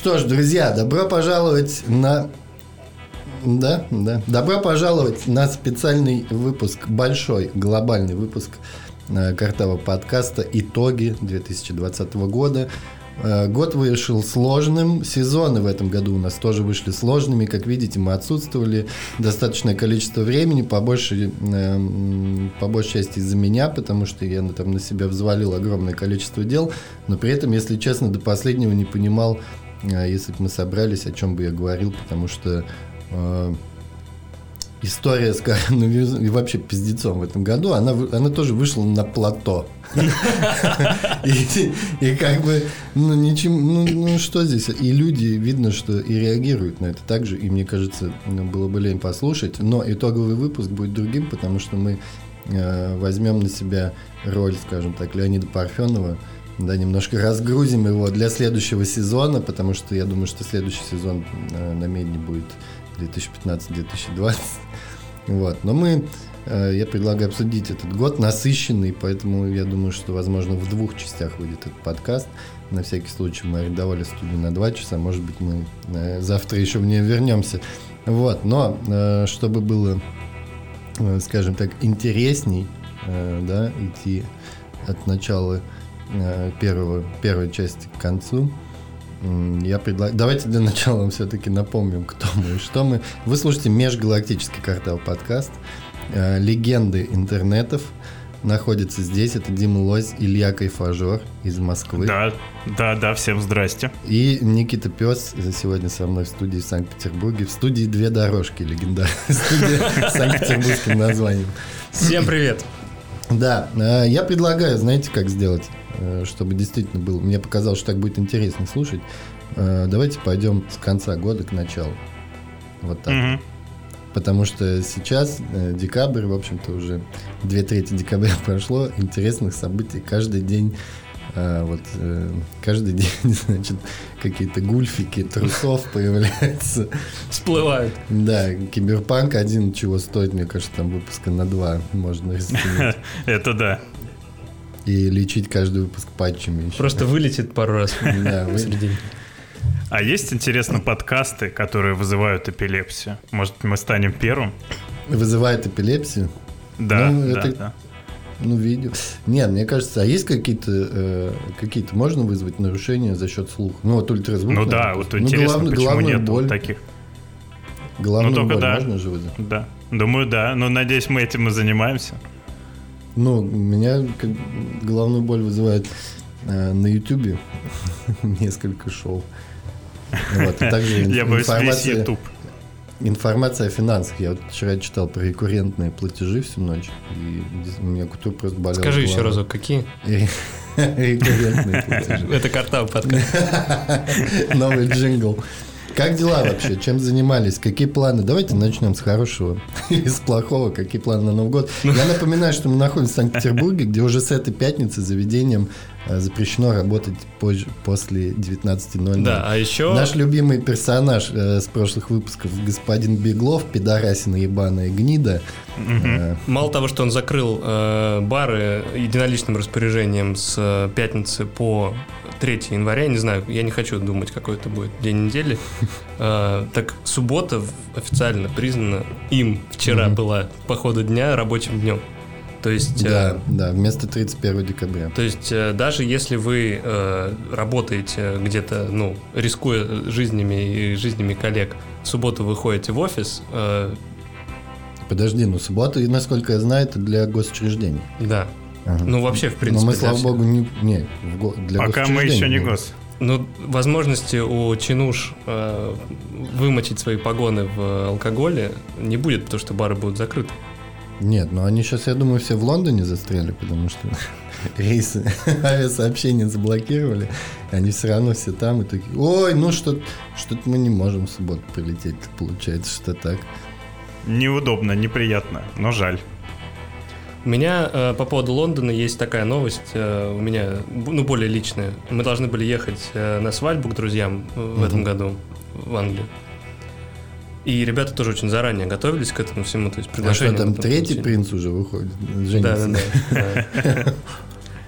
Что ж, друзья, добро пожаловать на... Да, да. Добро пожаловать на специальный выпуск, большой глобальный выпуск э, Картава подкаста «Итоги 2020 года». Э, год вышел сложным, сезоны в этом году у нас тоже вышли сложными. Как видите, мы отсутствовали достаточное количество времени, по большей, э, по большей части из-за меня, потому что я там на себя взвалил огромное количество дел. Но при этом, если честно, до последнего не понимал, если бы мы собрались, о чем бы я говорил, потому что история с коронавирусом и вообще пиздецом в этом году, она, она тоже вышла на плато. И как бы, ну, ничем, ну, ну, что здесь? И люди, видно, что и реагируют на это так же, и мне кажется, ну, было бы лень послушать, но итоговый выпуск будет другим, потому что мы э, возьмем на себя роль, скажем так, Леонида Парфенова, да, немножко разгрузим его для следующего сезона, потому что я думаю, что следующий сезон э, на Медне будет 2015-2020. Вот. Но мы, э, я предлагаю обсудить этот год насыщенный, поэтому я думаю, что, возможно, в двух частях выйдет этот подкаст. На всякий случай мы арендовали студию на два часа, может быть, мы э, завтра еще в нее вернемся. Вот. Но чтобы было, скажем так, интересней, да, идти от начала первого, первой части к концу, я предлагаю... Давайте для начала вам все-таки напомним, кто мы и что мы. Вы слушаете Межгалактический картел подкаст. Э, легенды интернетов находятся здесь. Это Дима Лось, Илья Кайфажор из Москвы. Да, да, да, всем здрасте. И Никита Пес сегодня со мной в студии в Санкт-Петербурге. В студии «Две дорожки» легендарная студия с санкт-петербургским названием. Всем привет. Да, э, я предлагаю, знаете, как сделать? Э, чтобы действительно было. Мне показалось, что так будет интересно слушать. Э, давайте пойдем с конца года к началу. Вот так. Угу. Потому что сейчас э, декабрь, в общем-то, уже две трети декабря прошло, интересных событий каждый день. Вот каждый день, значит, какие-то гульфики трусов появляются. Всплывают. Да, киберпанк один чего стоит, мне кажется, там выпуска на два можно. Это да и лечить каждый выпуск патчами. Еще. Просто вылетит пару раз посередине. А есть, интересно, подкасты, которые вызывают эпилепсию? Может, мы станем первым? Вызывает эпилепсию? Да, ну, да, это, да. Ну, видео. Нет, мне кажется, а есть какие-то, э, какие-то можно вызвать нарушения за счет слуха? Ну, вот ультразвук. Ну да, вот ну, интересно, главный, почему нет боль, таких. Главную ну, боль да. можно же вызвать? Да. Думаю, да. Но надеюсь, мы этим и занимаемся. Ну, меня как, головную боль вызывает э, на Ютубе несколько шоу. Вот, и также Я боюсь весь YouTube. Информация о финансах. Я вот вчера читал про рекуррентные платежи всю ночь, и у меня кутур просто болел. Скажи еще разок, какие? Рекуррентные платежи. Это карта подкаст. Новый джингл. Как дела вообще? Чем занимались? Какие планы? Давайте начнем с хорошего и с плохого. Какие планы на Новый год? Я напоминаю, что мы находимся в Санкт-Петербурге, где уже с этой пятницы заведением запрещено работать позже, после 19.00. Да, а еще... Наш любимый персонаж э, с прошлых выпусков, господин Беглов, пидорасина ебаная гнида. Угу. Мало того, что он закрыл э, бары единоличным распоряжением с э, пятницы по 3 января, не знаю, я не хочу думать, какой это будет день недели. А, так суббота официально признана им вчера была по ходу дня рабочим днем. То есть, да, э, да, вместо 31 декабря. То есть, э, даже если вы э, работаете где-то, ну, рискуя жизнями и жизнями коллег, в субботу выходите в офис. Э, Подожди, ну суббота, насколько я знаю, это для госучреждений. Да, Ага. Ну, вообще, в принципе. Но мы, слава богу, не, не для Пока мы еще не гос. Ну, возможности у чинуш э, вымочить свои погоны в алкоголе не будет, потому что бары будут закрыты. Нет, ну они сейчас, я думаю, все в Лондоне застряли, потому что рейсы авиасообщения заблокировали. Они все равно все там и такие, ой, ну что-то что мы не можем в субботу прилететь. Получается, что так. Неудобно, неприятно, но жаль. У меня э, по поводу Лондона есть такая новость, э, у меня, ну, более личная. Мы должны были ехать э, на свадьбу к друзьям в mm-hmm. этом году в Англию. И ребята тоже очень заранее готовились к этому всему, то есть приглашение. А что, там третий принц уже выходит? Да, да, да.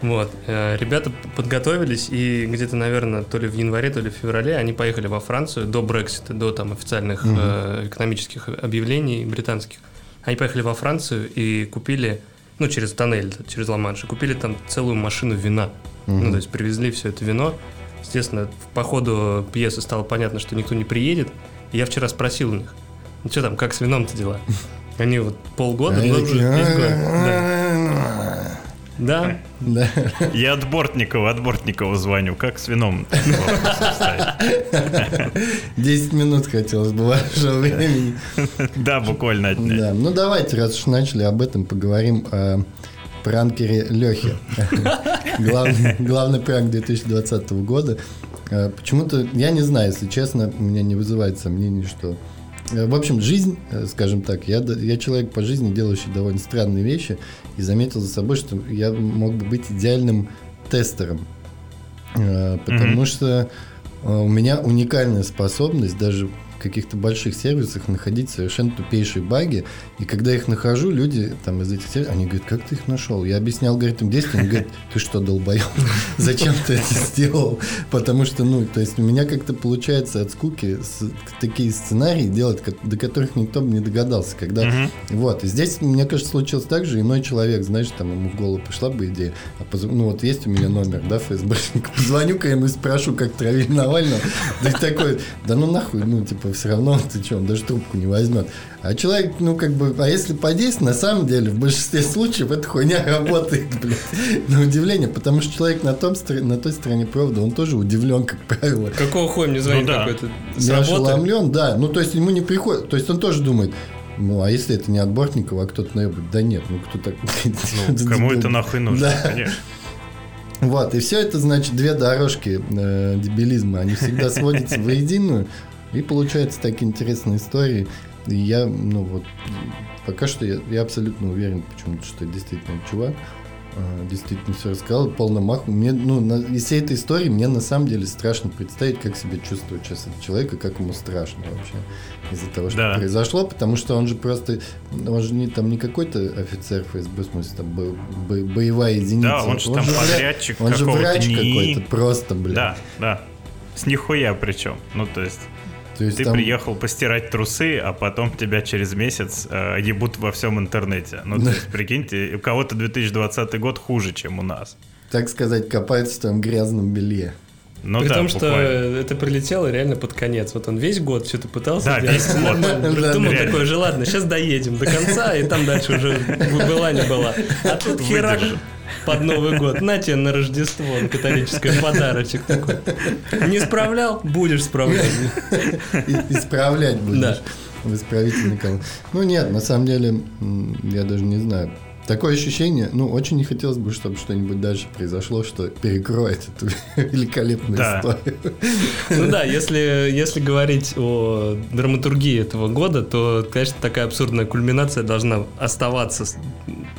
Вот. Э, ребята подготовились, и где-то, наверное, то ли в январе, то ли в феврале они поехали во Францию до Брексита, до там официальных э, экономических объявлений британских. Они поехали во Францию и купили, ну, через тоннель, через Ла-Манш, купили там целую машину вина. Ну, то есть привезли все это вино. Естественно, по ходу пьесы стало понятно, что никто не приедет. Я вчера спросил у них, ну что там, как с вином-то дела? Они вот полгода, ну, уже. Да. Да, Да. Я от Бортникова, от Бортникова звоню. Как с вином? Вопрос вставить. 10 минут хотелось бы вашего времени. Да, буквально отнять. Да. Ну давайте, раз уж начали об этом, поговорим о пранкере Лехе. Главный, главный пранк 2020 года. Э, Почему-то, я не знаю, если честно, у меня не вызывает сомнений, что... э, В общем, жизнь, э, скажем так, я, я человек по жизни, делающий довольно странные вещи, и заметил за собой, что я мог бы быть идеальным тестером. Э, Потому Мгм. что э, у меня уникальная способность даже каких-то больших сервисах находить совершенно тупейшие баги. И когда их нахожу, люди там из этих сервисов, они говорят, как ты их нашел? Я объяснял алгоритм действия, они говорят, ты что, долбоеб? Зачем ты это сделал? Потому что, ну, то есть у меня как-то получается от скуки такие сценарии делать, до которых никто бы не догадался. Когда вот, и здесь, мне кажется, случилось так же, иной человек, знаешь, там ему в голову пришла бы идея, а поз- ну вот есть у меня номер, да, ФСБшника, позвоню-ка ему и спрошу, как травили Навального, да такой, да ну нахуй, ну типа все равно ты что, он даже трубку не возьмет. А человек, ну как бы, а если подействовать, на самом деле, в большинстве случаев эта хуйня работает, блядь, на удивление, потому что человек на, том, на той стороне провода, он тоже удивлен, как правило. Какого хуя мне звонит Ну да. какой-то с Я работы? ошеломлен, да. Ну, то есть ему не приходит. То есть он тоже думает, ну, а если это не от Бортникова, а кто-то наебает? Да нет, ну кто так... Ну, кому это нахуй нужно, Да. конечно. Вот, и все это, значит, две дорожки э, дебилизма. Они всегда сводятся воединую. И получаются такие интересные истории. И я, ну вот, пока что я, я абсолютно уверен, почему-то, что действительно чувак. э, Действительно все рассказал, полный мах. Мне, ну, на, из всей этой истории мне на самом деле страшно представить, как себя чувствует сейчас этот человек и как ему страшно вообще из-за того, что Да. произошло, потому что он же просто, он же не там не какой-то офицер ФСБ, в смысле там бо- бо- боевая единица. Да, он же там вра- подрядчик он же врач НИИ. какой-то, просто, блядь. Да, да. С нихуя причем. Ну, то есть, То есть ты там- приехал постирать трусы, а потом тебя через месяц э, ебут во всем интернете. Ну, то есть, прикиньте, у кого-то 2020 год хуже, чем у нас. так сказать, копается в твоем грязном белье. Ну При да, том, что буквально. это прилетело реально под конец. Вот он весь год что-то пытался Да, делать. весь год. Думал такой же, ладно, сейчас доедем до конца, и там дальше уже была не была. А тут херак. Под Новый год. На тебе на Рождество, на католическое подарочек такой. Не справлял? Будешь справлять. И- Исправлять будешь. Да. В исправительный колонн. Ну нет, на самом деле, я даже не знаю. Такое ощущение, ну, очень не хотелось бы, чтобы что-нибудь дальше произошло, что перекроет эту великолепную Да. историю. Ну да, если, если говорить о драматургии этого года, то, конечно, такая абсурдная кульминация должна оставаться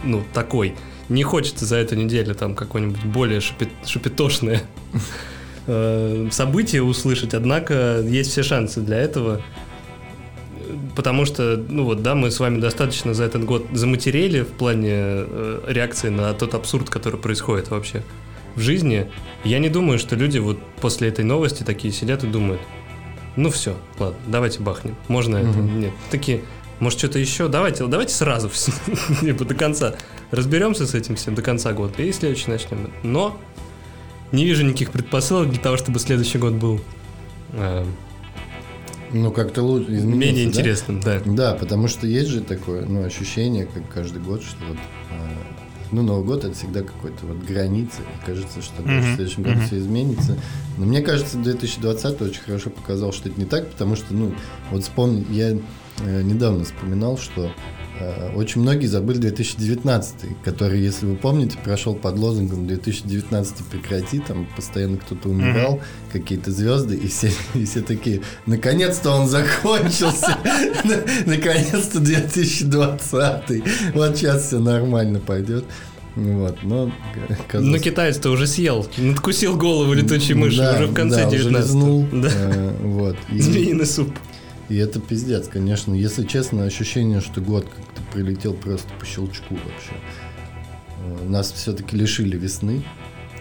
ну, такой. Не хочется за эту неделю там какое-нибудь более шипи- шипитошное э, событие услышать, однако есть все шансы для этого. Потому что, ну вот, да, мы с вами достаточно за этот год заматерели в плане э, реакции на тот абсурд, который происходит вообще в жизни. Я не думаю, что люди вот после этой новости такие сидят и думают, ну все, ладно, давайте бахнем. Можно это? Нет. Такие, может что-то еще? Давайте, давайте сразу типа до конца. Разберемся с этим всем до конца года и следующий начнем. Но не вижу никаких предпосылок для того, чтобы следующий год был э, Ну, как-то лучше менее да? интересным, да. Да, потому что есть же такое, ну, ощущение, как каждый год, что вот, а, ну, Новый год это всегда какой-то вот граница. И кажется, что даже в следующем году мгм. все изменится. Но мне кажется, 2020 очень хорошо показал, что это не так, потому что, ну, вот вспомни, я э, недавно вспоминал, что э, очень многие забыли 2019, который, если вы помните, прошел под лозунгом 2019 прекрати, там постоянно кто-то умирал, какие-то звезды, и все, и все такие, наконец-то он закончился, наконец-то 2020, вот сейчас все нормально пойдет. Вот, но Ну, казалось- китаец-то уже съел, надкусил голову летучей мыши Да, уже в конце да, уже 19 лизнул, Да. э, вот. И- Змеиный суп. И это пиздец, конечно. Если честно, ощущение, что год как-то прилетел просто по щелчку вообще. э, нас все-таки лишили весны.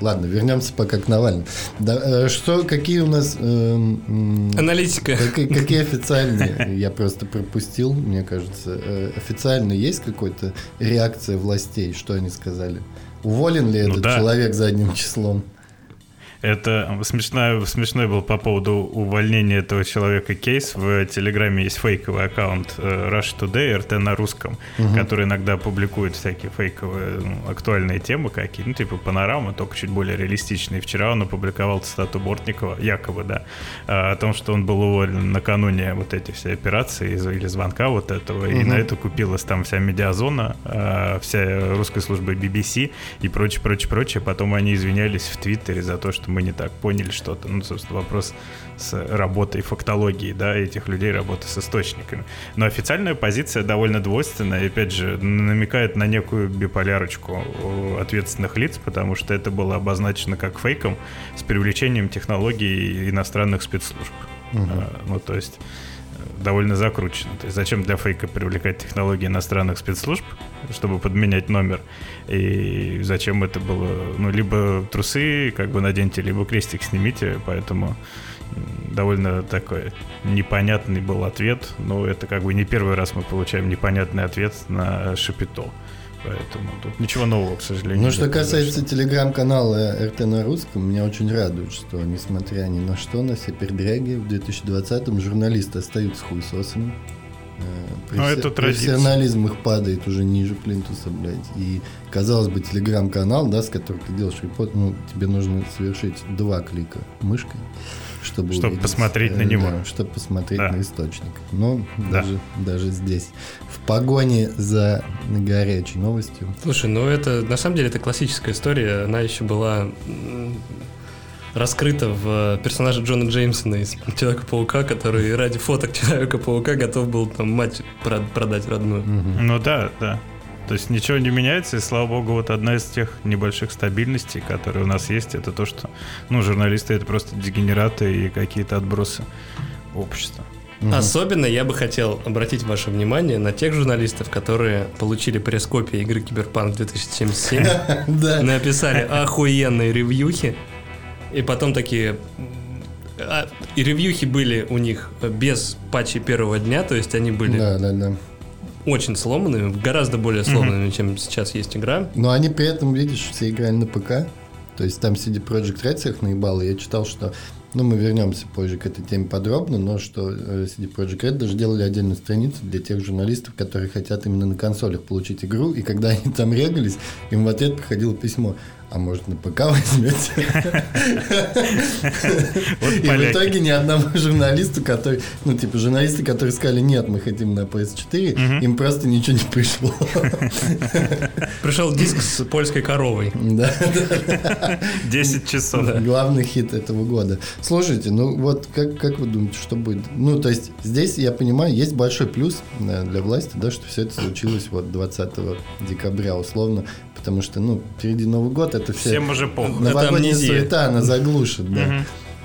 Ладно, вернемся пока к Навальному. Да, э, что, какие у нас... э, м, Аналитика. Какие, какие официальные? Я просто пропустил, мне кажется. Э, Официально есть какая-то реакция властей? Что они сказали? Уволен ли Ну этот да. человек задним числом? Это смешной, смешной был по поводу увольнения этого человека кейс. В Телеграме есть фейковый аккаунт э, Rush Today, РТ на русском, который иногда публикует всякие фейковые ну, актуальные темы какие, ну, типа панорамы, только чуть более реалистичные. Вчера он опубликовал цитату Бортникова, якобы, да, э, о том, что он был уволен накануне вот этой всей операции или звонка вот этого, и на это купилась там вся медиазона, э, вся русская служба BBC и прочее, прочее, прочее. Потом они извинялись в Твиттере за то, что мы не так поняли что-то. Ну, собственно, вопрос с работой фактологии, да, этих людей, работы с источниками. Но официальная позиция довольно двойственная, и, опять же, намекает на некую биполярочку ответственных лиц, потому что это было обозначено как фейком с привлечением технологий иностранных спецслужб. А, Ну, то есть довольно закручено. То есть зачем для фейка привлекать технологии иностранных спецслужб, чтобы подменять номер? И зачем это было? Ну, либо трусы как бы наденьте, либо крестик снимите, поэтому довольно такой непонятный был ответ. Но это как бы не первый раз мы получаем непонятный ответ на Шапито. Поэтому тут ничего нового, к сожалению. Ну, что касается телеграм-канала РТ на русском, меня очень радует, что, несмотря ни на что, на все передряги, в 2020-м журналисты остаются хуесосами. Э, Ну, професси- это традиция. Профессионализм их падает уже ниже плинтуса, блядь. И, казалось бы, телеграм-канал, да, с которым ты делаешь репорт, ну, тебе нужно совершить два клика мышкой, чтобы Чтоб увидеть, посмотреть на э, него. да, чтобы посмотреть Да. на источник. Но Да. даже, даже здесь, в погоне за горячей новостью, Слушай, ну это на самом деле это классическая история. Она еще была раскрыта в персонаже Джона Джеймсона из Человека-паука, который ради фоток Человека-паука готов был там мать прод- продать родную. Ну да, да. То есть ничего не меняется, и слава богу, вот одна из тех небольших стабильностей, которые у нас есть, это то, что ну, журналисты это просто дегенераты и какие-то отбросы общества. Особенно я бы хотел обратить ваше внимание на тех журналистов, которые получили пресс-копии игры Киберпанк 2077, Да. написали охуенные ревьюхи, и потом такие... а, И ревьюхи были у них без патчей первого дня, то есть они были Да, да, да. Очень сломанными, гораздо более сломанными, чем сейчас есть игра. Но они при этом, видишь, все играли на ПК. То есть там CD Projekt Red всех наебал. и Я читал, что... Ну, мы вернемся позже к этой теме подробно, но что э, CD Projekt Red даже делали отдельную страницу для тех журналистов, которые хотят именно на консолях получить игру. И когда они там регались, им в ответ приходило письмо. А может, на ПК возьмете? И в итоге ни одному журналисту, который, ну, типа, журналисты, которые сказали, нет, мы хотим на PS4, им просто ничего не пришло. Пришел диск с польской коровой. Да, 10 часов. главный хит этого года. Слушайте, ну вот как, как вы думаете, что будет? Ну, то есть здесь, я понимаю, есть большой плюс э, для власти, да, что все это случилось вот 20 декабря условно, потому что, ну, впереди Новый год, это все... Всем уже похуй. Новогодняя суета, она заглушит, да.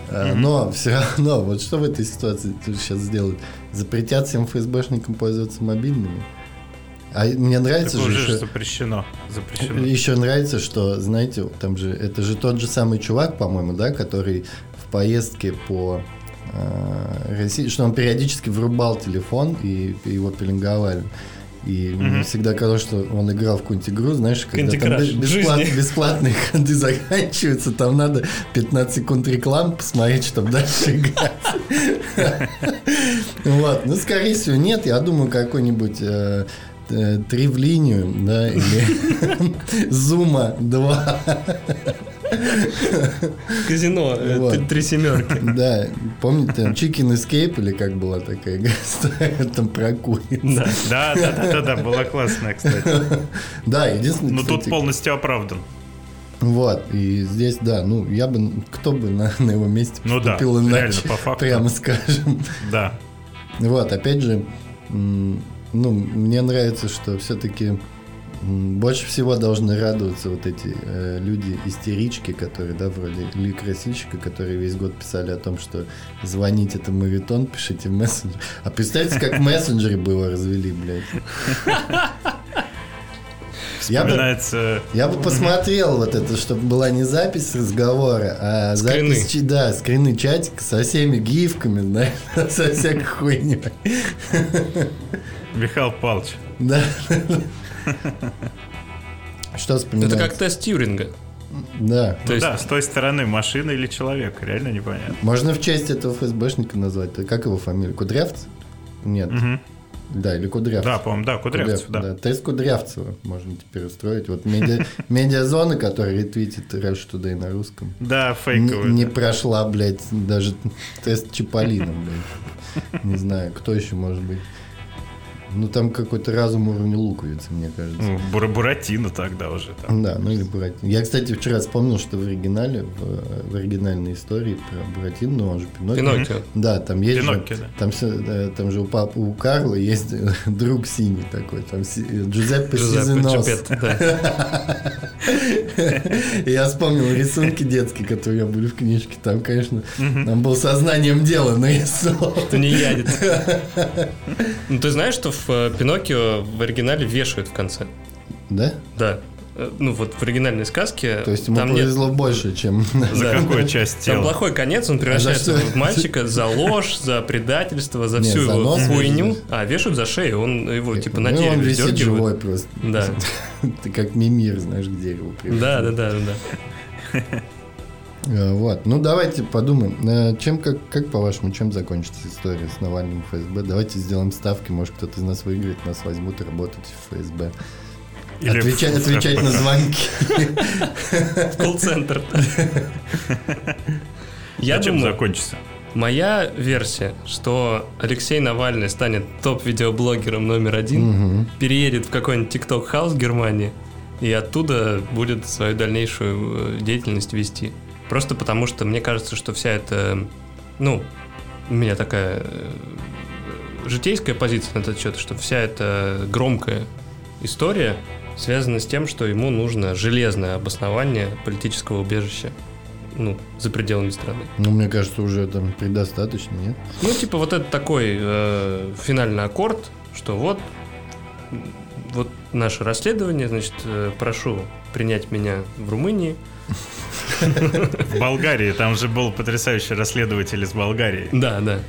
А, Но все равно, вот что в этой ситуации сейчас сделают? Запретят всем ФСБшникам пользоваться мобильными? А мне нравится Это же уже еще- запрещено. Запрещено. еще нравится, что, знаете, там же, это же тот же самый чувак, по-моему, да, который в поездке по э, России, что он периодически врубал телефон и его пеленговали. И мне всегда казалось, что он играл в какую-нибудь игру, знаешь, когда там бесплат- бесплатные ходы заканчиваются, там надо 15 секунд рекламы посмотреть, чтобы дальше играть. Вот, ну, скорее всего, нет, я думаю, какой-нибудь э, э, три в линию, да, или Зума 2. Казино, э, Вот. три- семерки. Да, помните, там Chicken Escape или как была такая игра, там про куриц. Да. Да, да, да, была классная, кстати. Да, единственное, Но тут полностью оправдан. Вот, и здесь, да, ну, я бы, кто бы на, на его месте Ну да, поступил реально, иначе, по факту. прямо скажем. Да. Вот, опять же, ну, мне нравится, что все-таки больше всего должны радоваться вот эти э, люди-истерички, которые, да, вроде Ли Красильщика, которые весь год писали о том, что звонить это мавитон, пишите в мессенджер. А представьте, как в мессенджере бы его развели, блядь. Я бы, я бы посмотрел вот это, чтобы была не запись разговора, а Скрины. запись, да, скрины чатика со всеми гифками, знаешь, со всякой хуйней. Михаил Павлович. Да. Что вспоминается? Это как тест Тьюринга. Да. То Ну есть- да, с той стороны машина или человек, реально непонятно. Можно в честь этого ФСБшника назвать. Как его фамилия? Кудрявцев? Нет. Мгм. Да, или Кудрявцев. Да, по-моему, да, Кудрявцев, Кудряв- да. Тест Кудрявцева можно теперь устроить. Вот медиа, медиазона, которая ретвитит Rush Today на русском, Да, не, фейковый. не да. прошла, блядь, даже тест Чиполлино, блядь. Не знаю, кто еще может быть. Ну, там какой-то разум уровня луковицы, мне кажется. Ну, Бура- Буратино тогда уже. Там. Да, ну или Буратино. Я, кстати, вчера вспомнил, что в оригинале, в, в оригинальной истории про Буратино, ну он же Пиноккио. Пиноккио. Да, там есть Пиноккио, же, да. там, всё- да, там же у папы, у Карла есть друг синий такой, там Джузеппе Джузеппе Сизенос. Я вспомнил рисунки детские, которые у меня были в книжке. Там, конечно, там был сознанием дела нарисован. Это не ядит. Ну, ты знаешь, что в э, Пиноккио в оригинале вешают в конце? Да? Да. Э, Ну, вот в оригинальной сказке То есть ему там нет... повезло больше, чем... За Да. какую часть Там тела? плохой конец, он превращается А в мальчика за ложь, за предательство, за всю за его хуйню. вешают. А, вешают за шею, он его типа на Ну, висит вздергивают. живой просто. Да. Ты как мимир, знаешь, к дереву. Да, да, да, да, да. Вот. Ну, давайте подумаем. Э, Чем, как, как по-вашему, чем закончится история с Навальным в ФСБ? Давайте сделаем ставки. Может, кто-то из нас выиграет, нас возьмут работать в ФСБ. Или отвечать, в- отвечать на звонки. В колл-центр. Я А чем закончится? моя версия, что Алексей Навальный станет топ-видеоблогером номер один, Мгм. переедет в какой-нибудь TikTok хаус в Германии и оттуда будет свою дальнейшую э, деятельность вести. Просто потому что мне кажется, что вся эта, ну, у меня такая э, житейская позиция на этот счет, что вся эта громкая история связана с тем, что ему нужно железное обоснование политического убежища ну, за пределами страны. Ну, мне кажется, уже там предостаточно, нет? Ну, типа вот это такой э, финальный аккорд, что вот, вот наше расследование, значит, э, прошу принять меня в Румынии. В Болгарии, там же был потрясающий расследователь из Болгарии. Да, да.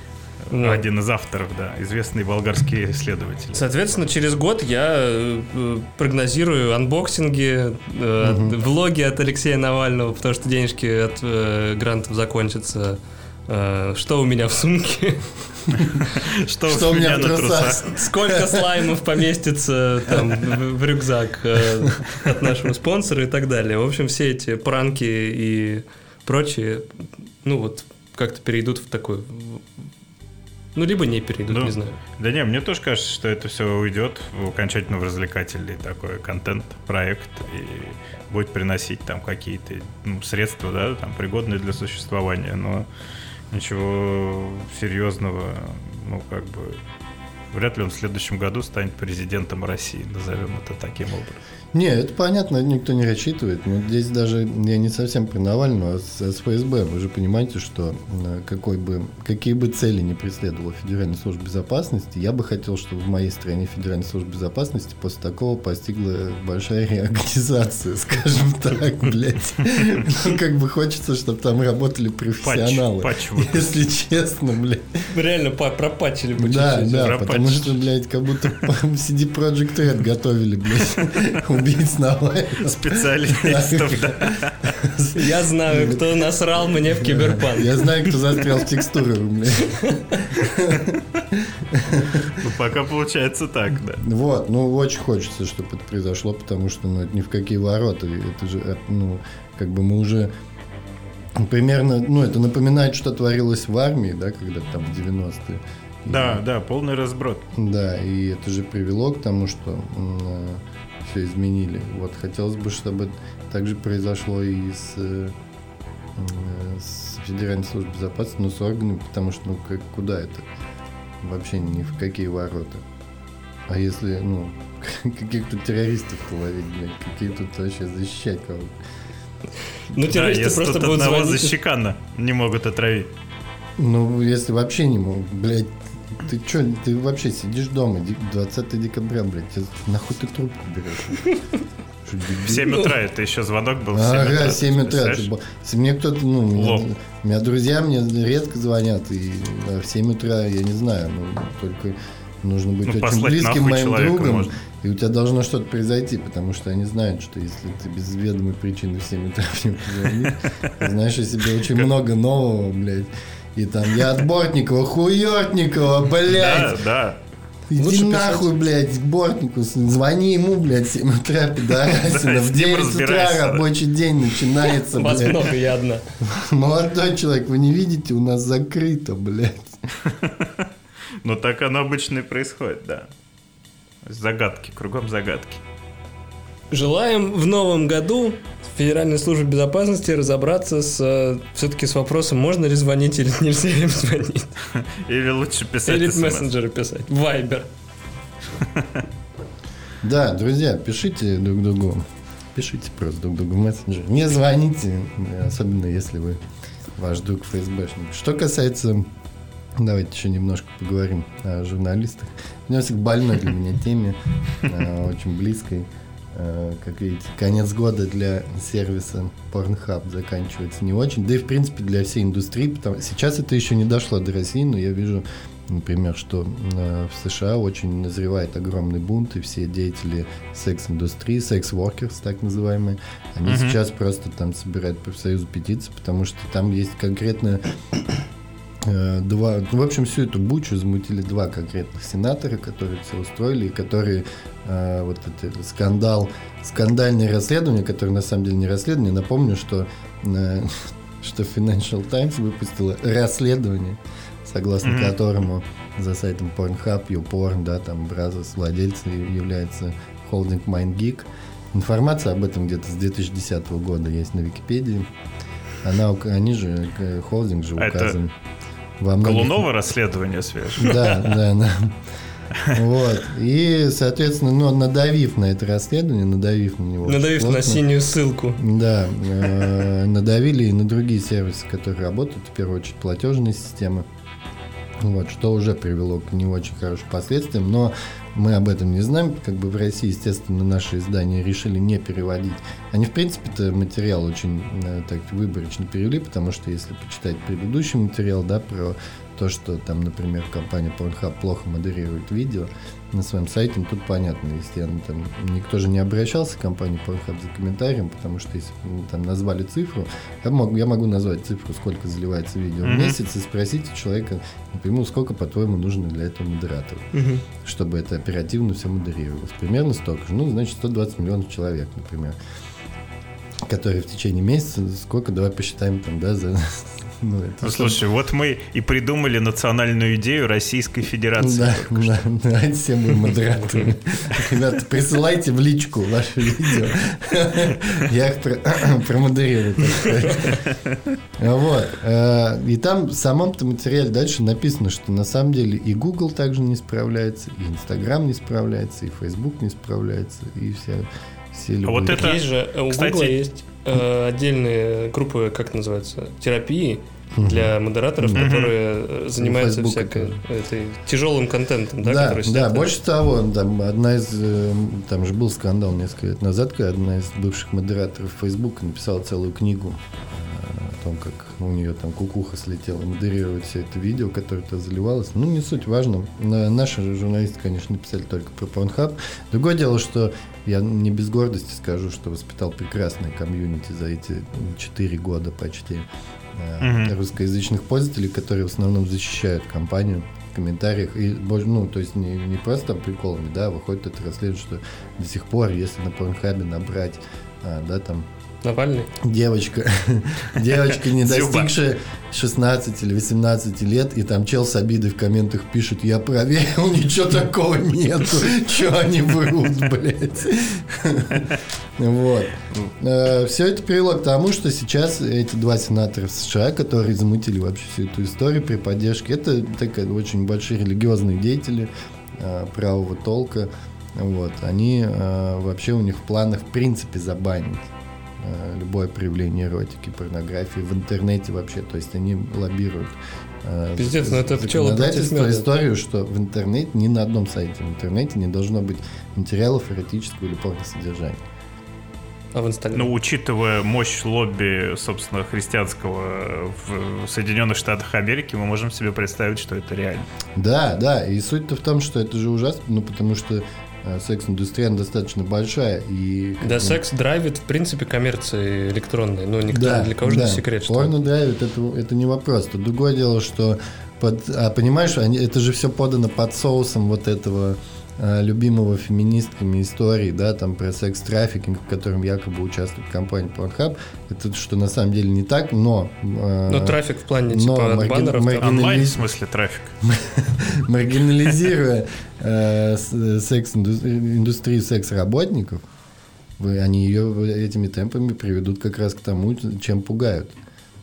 Вот. Один из авторов, да, известный болгарский исследователь. Соответственно, через год я э, э, прогнозирую анбоксинги, э, от- влоги от Алексея Навального, потому что денежки от э, грантов закончатся. Э, что у меня в сумке? Что, Что у меня на трусах? Сколько слаймов поместится там в, рюкзак э, от нашего спонсора и так далее. В общем, все эти пранки и прочие, ну вот, как-то перейдут в такой... Ну, либо не перейдут, Ну, не знаю. Да не, мне тоже кажется, что это все уйдет в окончательно в развлекательный такой контент, проект, и будет приносить там какие-то ну, средства, да, там, пригодные для существования, но ничего серьезного, ну, как бы, вряд ли он в следующем году станет президентом России, назовем это таким образом. Не, это понятно, никто не рассчитывает. Но здесь даже я не совсем про Навального, а с, с ФСБ. Вы же понимаете, что э, какой бы, какие бы цели не преследовала Федеральная служба безопасности, я бы хотел, чтобы в моей стране Федеральная служба безопасности после такого постигла большая реорганизация, скажем так, блядь. Ну, как бы хочется, чтобы там работали профессионалы. патч выпустить. Если честно, блядь. Реально пропачили по Да, да, потому что, блядь, как будто CD Projekt Red готовили, блядь, убийц Навального. Специалистов, да. Я знаю, кто насрал мне в киберпанк. Я знаю, кто застрял в текстурах, блядь. Ну, пока получается так, да. Вот, ну, очень хочется, чтобы это произошло, потому что, ну, это ни в какие ворота. Это же, э, ну, как бы мы уже примерно, ну, это напоминает, что творилось в армии, да, когда там в 90-е. И- Да, да, полный разброд. Да, и это же привело к тому, что все изменили. Вот хотелось бы, чтобы так же произошло и с, э, м, с Федеральной службой безопасности, но с органами, потому что, ну, как, куда это? Вообще ни в какие ворота. А если, ну, каких-то террористов ловить, блядь, какие тут вообще защищать кого-то? Ну, Да, террористы если просто будут одного звонить. защекана не могут отравить. Ну, если вообще не могу, блядь, ты чё, ты вообще сидишь дома, ди- 20 декабря, блядь, тебе нахуй ты трубку берешь? В 7 утра это еще звонок был. в 7 Ага, утра, 7 утра. ты мне кто-то, ну, у меня, меня друзья мне редко звонят, и а в 7 утра, я не знаю, ну, только нужно быть Ну, очень близким моим другом, можно. и у тебя должно что-то произойти, потому что они знают, что если ты без ведомой причины в 7 утра мне позвонишь, ты знаешь о себе очень много нового, блядь. И там я от Бортникова, хуётникова, блядь. Да, да. Иди Лучше нахуй, блядь, к Бортнику, звони ему, блядь, в 7 утра, пидорасина. Да, В с ним 9 утра рабочий день начинается, Вас блядь. много, я одна. Молодой человек, вы не видите, у нас закрыто, блядь. Ну так оно обычно и происходит, да. Загадки, кругом загадки. Желаем в новом году Федеральной службе безопасности разобраться с все-таки с вопросом, можно ли звонить или нельзя им звонить. Или лучше писать Или смс. мессенджеры писать. Вайбер. Да, друзья, пишите друг другу. Пишите просто друг другу в мессенджер. Не звоните, особенно если вы ваш друг ФСБшник. Что касается... Давайте еще немножко поговорим о журналистах. Вернемся к больной для меня теме, э, очень близкой. Э, Как видите, конец года для сервиса Pornhub заканчивается не очень. Да и, в принципе, для всей индустрии. Потому... Сейчас это еще не дошло до России, но я вижу, например, что э, в США очень назревает огромный бунт, и все деятели секс-индустрии, секс-воркерс, так называемые, они Мгм. сейчас просто там собирают профсоюзу петиции, потому что там есть конкретно э, два, ну, в общем, всю эту бучу замутили два конкретных сенатора, которые все устроили, и которые э, вот это скандал, скандальное расследование, которое на самом деле не расследование, напомню, что, э, что Financial Times выпустила расследование, согласно Мгм. которому за сайтом Pornhub, YouPorn, да, там Brazos владельцем является холдинг MindGeek. Информация об этом где-то с 2010 года есть на Википедии. Она, они же, э, холдинг же А это указан во многих- Голунова расследование свежее. Да, да, да. Вот. И, соответственно, ну, надавив на это расследование, надавив на него. Надавив на синюю ссылку. Да, э, надавили и на другие сервисы, которые работают, в первую очередь платежные системы. Вот, что уже привело к не очень хорошим последствиям, но мы об этом не знаем. Как бы в России, естественно, наши издания решили не переводить. Они, в принципе-то, материал очень э, так выборочно перевели, потому что если почитать предыдущий материал, да, про то, что там, например, компания Pornhub плохо модерирует видео на своем сайте, ну, тут понятно, если она там, никто же не обращался к компании Pornhub за комментарием, потому что если ну, там назвали цифру, я могу, я могу назвать цифру, сколько заливается видео в Мгм. месяц, и спросить у человека напрямую, сколько, по-твоему, нужно для этого модератора Мгм. чтобы это оперативно все модерировалось. Примерно столько же. Ну, значит, 120 миллионов человек, например, которые в течение месяца, сколько, давай посчитаем там, да, за... Ну, это Ну, что- слушай, вот мы и придумали национальную идею Российской Федерации. Да, да, давайте все будем модераторами. Ребята, присылайте в личку ваши видео. Я их про- промодерирую. Вот. э, И там в самом-то материале дальше написано, что на самом деле и Google также не справляется, и Instagram не справляется, и Facebook не справляется, и все все любые- вот это- Есть же, э, у кстати- Гугла есть э, отдельные группы, как называется, терапии для модераторов, Мгм. которые э, занимаются Facebook всякой это- этой тяжелым контентом, да, Да, который да, снят. больше того, там одна из, э, там же был скандал несколько лет назад, когда одна из бывших модераторов Facebook написала целую книгу э, о том, как у нее там кукуха слетела, модерировать все это видео, которое то заливалось. Ну, не суть важно. На- Наши же журналисты, конечно, написали только про Pornhub. Другое дело, что я не без гордости скажу, что воспитал прекрасное комьюнити за эти 4 года почти э, Мгм. русскоязычных пользователей, которые в основном защищают компанию в комментариях. И, ну, то есть не, не просто приколами, да, выходит это расследование, что до сих пор, если на Порнхабе набрать, а, да, там, Навальный. девочка, девочка, не достигшая 16 или 18 лет, и там чел с обидой в комментах пишет, я проверил, ничего такого нету, что они врут, блядь. Вот. Все это привело к тому, что сейчас эти два сенатора США, которые замутили вообще всю эту историю при поддержке, это такая очень большие религиозные деятели э, правого толка. Вот. Они э, вообще у них в планах в принципе забанить э, любое проявление эротики, порнографии в интернете вообще. То есть они лоббируют э, Пиздец, ну это пчелы против меда. историю, что в интернете, ни на одном сайте в интернете не должно быть материалов эротического или порносодержания. А в Инстаграме? Ну, учитывая мощь лобби, собственно, христианского в Соединенных Штатах Америки, мы можем себе представить, что это реально. Да, да, и суть-то в том, что это же ужасно, ну, потому что э, секс-индустрия достаточно большая. И, да, бы, секс драйвит, в принципе, коммерции электронной. Ну, никто, да, для кого же да. не секрет, что... Порно драйвит, это, это не вопрос. Тут другое дело, что... Под, а понимаешь, они, это же все подано под соусом вот этого любимого феминистками истории, да, там про секс-трафикинг, в котором якобы участвует компания Pornhub, это что на самом деле не так, но... Э, но трафик в плане но типа марги... баннеров... Маргинализ... Онлайн в смысле трафик. Маргинализируя э, секс-индустрию секс-работников, они ее этими темпами приведут как раз к тому, чем пугают.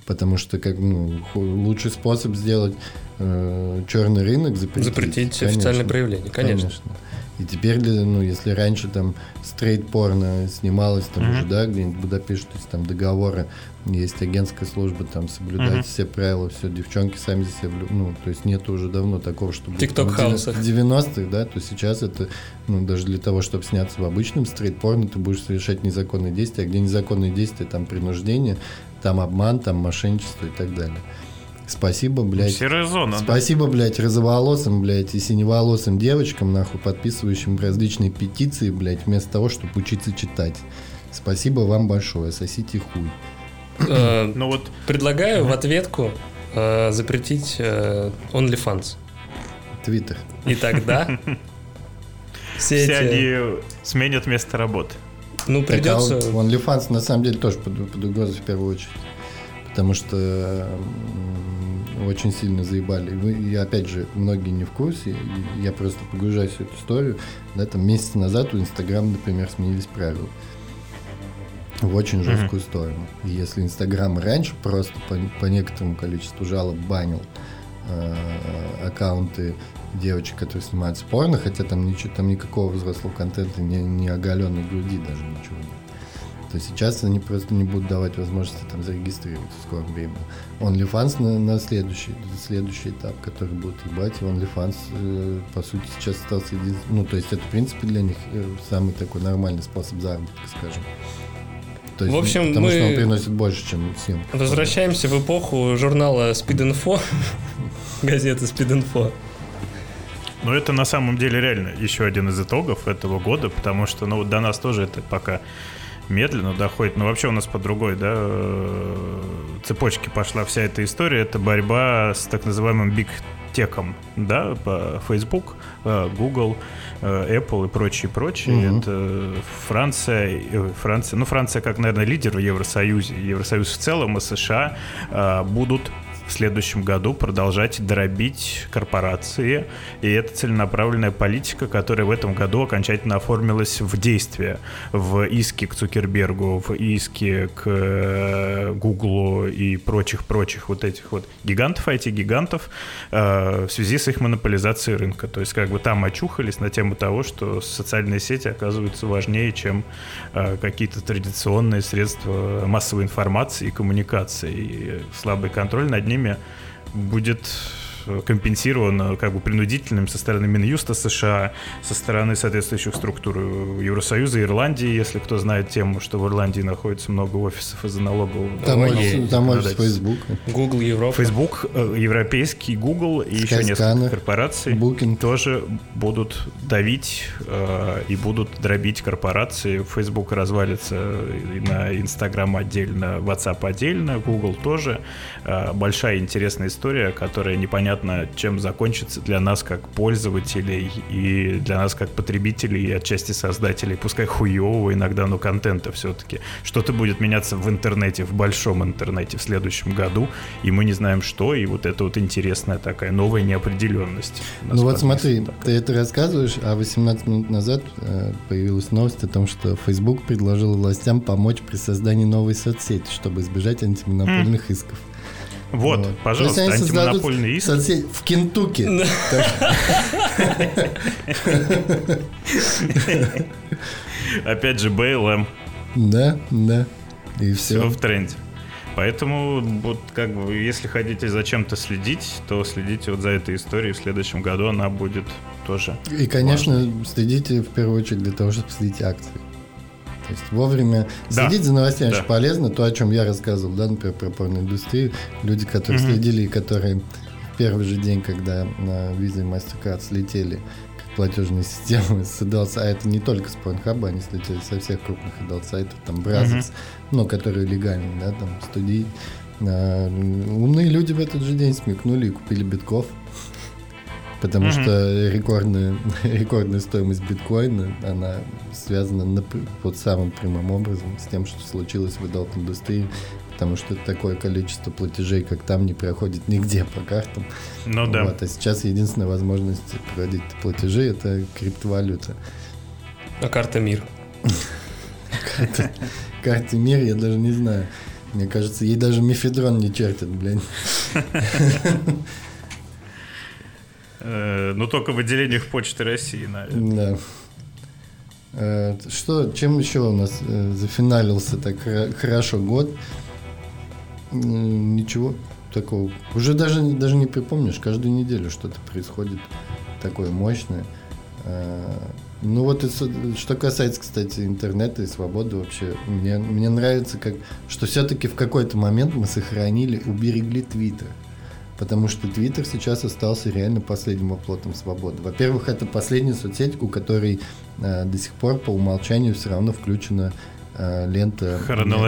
Потому что как ну, лучший способ сделать э, черный рынок запретить. Запретить конечно, официальное проявление, конечно. конечно. И теперь, ну, если раньше там стрейт-порно снималось там mm-hmm. уже, да, где-нибудь в Будапеште, там договоры, есть агентская служба, там соблюдать mm-hmm. все правила, все, девчонки сами за себя, ну, то есть нет уже давно такого, чтобы... Тикток хаусах. В 90-х, да, то сейчас это, ну, даже для того, чтобы сняться в обычном стрейт-порно, ты будешь совершать незаконные действия, а где незаконные действия, там принуждение, там обман, там мошенничество и так далее. Спасибо, блядь. Серая зона. Спасибо, да? блядь, розоволосым, блядь, и синеволосым девочкам, нахуй, подписывающим различные петиции, блядь, вместо того, чтобы учиться читать. Спасибо вам большое, сосите хуй. Э, ну вот предлагаю в ответку э, запретить э, OnlyFans. Твиттер. И тогда все они сменят место работы. Ну, придется... OnlyFans на самом деле тоже под, под угрозой в первую очередь потому что очень сильно заебали. Вы, опять же, многие не в курсе, я просто погружаюсь в эту историю. Да, там месяц назад у Инстаграма, например, сменились правила в очень жесткую mm-hmm. сторону. И если Инстаграм раньше просто по, по некоторому количеству жалоб банил э, аккаунты девочек, которые снимают порно, хотя там ничего, там никакого взрослого контента, не, не оголенной груди даже ничего нет то сейчас они просто не будут давать возможности там зарегистрироваться в скором времени. OnlyFans на, на следующий, следующий этап, который будет ебать, и OnlyFans, э, по сути, сейчас остался един... ну, то есть это, в принципе, для них э, самый такой нормальный способ заработка, скажем. То есть, в общем, потому мы что он приносит больше, чем всем. Возвращаемся в эпоху журнала Speed Info, газеты Speed Info. Ну, это на самом деле реально еще один из итогов этого года, потому что, ну, до нас тоже это пока медленно доходит. Но вообще у нас по другой, да, э, цепочке пошла вся эта история. Это борьба с так называемым биг теком, да, по Facebook, э, Google, э, Apple и прочее, прочее. Угу. Это Франция, Франция, ну Франция как, наверное, лидер в Евросоюзе, Евросоюз в целом и США будут в следующем году продолжать дробить корпорации. И это целенаправленная политика, которая в этом году окончательно оформилась в действие. В иске к Цукербергу, в иске к э, Гуглу и прочих-прочих вот этих вот гигантов, IT-гигантов э, в связи с их монополизацией рынка. То есть как бы там очухались на тему того, что социальные сети оказываются важнее, чем э, какие-то традиционные средства массовой информации и коммуникации. И слабый контроль над ними ними будет компенсировано как бы принудительным со стороны Минюста США, со стороны соответствующих структур Евросоюза, Ирландии, если кто знает тему, что в Ирландии находится много офисов из-за налогового. Там, офис, там офис Facebook. Google Европа. Facebook, э, европейский Google и еще несколько корпораций Booking. тоже будут давить э, и будут дробить корпорации. Facebook развалится на Instagram отдельно, WhatsApp отдельно, Google тоже. Э, большая интересная история, которая непонятно непонятно, чем закончится для нас как пользователей и для нас как потребителей и отчасти создателей, пускай хуевого иногда, но контента все-таки. Что-то будет меняться в интернете, в большом интернете в следующем году, и мы не знаем что, и вот это вот интересная такая новая неопределенность. Ну вот смотри, так. ты это рассказываешь, а 18 минут назад э, появилась новость о том, что Facebook предложил властям помочь при создании новой соцсети, чтобы избежать антимонопольных mm. исков. Вот, вот. пожалуйста, антимонопольный иск. В Кентукки. Опять же, БЛМ. Да, да. И все. Все в тренде. Поэтому, вот как бы, если хотите за чем-то следить, то следите вот за этой историей. В следующем году она будет тоже. И, конечно, важной. следите в первую очередь для того, чтобы следить акции. То есть вовремя Да. следить за новостями Да. очень полезно. То, о чем я рассказывал, да, например, про порноиндустрию. Люди, которые Мгм. следили и которые в первый же день, когда на и MasterCard слетели как платежные системы с adult а это не только с Pornhub, они слетели со всех крупных adult сайтов, там Brazos, ну, которые легальные, да, там студии. А, умные люди в этот же день смекнули и купили битков. Потому Мгм. что рекордная, рекордная стоимость биткоина, она связана напр- вот самым прямым образом с тем, что случилось в adult индустрии, потому что такое количество платежей, как там, не проходит нигде по картам. Ну да. Вот, а сейчас единственная возможность проводить платежи – это криптовалюта. А карта мир. Карты мир я даже не знаю. Мне кажется, ей даже мефедрон не чертит, блин. Ну, только в отделениях Почты России, наверное. Да. Э, Что, чем еще у нас э, зафиналился так хорошо год? Ничего такого. Уже даже, даже не припомнишь, каждую неделю что-то происходит такое мощное. Ну вот, что касается, кстати, интернета и свободы вообще, мне, мне нравится, как, что все-таки в какой-то момент мы сохранили, уберегли Твиттер. Потому что Твиттер сейчас остался реально последним оплотом свободы. Во-первых, это последняя соцсеть, у которой э, до сих пор по умолчанию все равно включена э, лента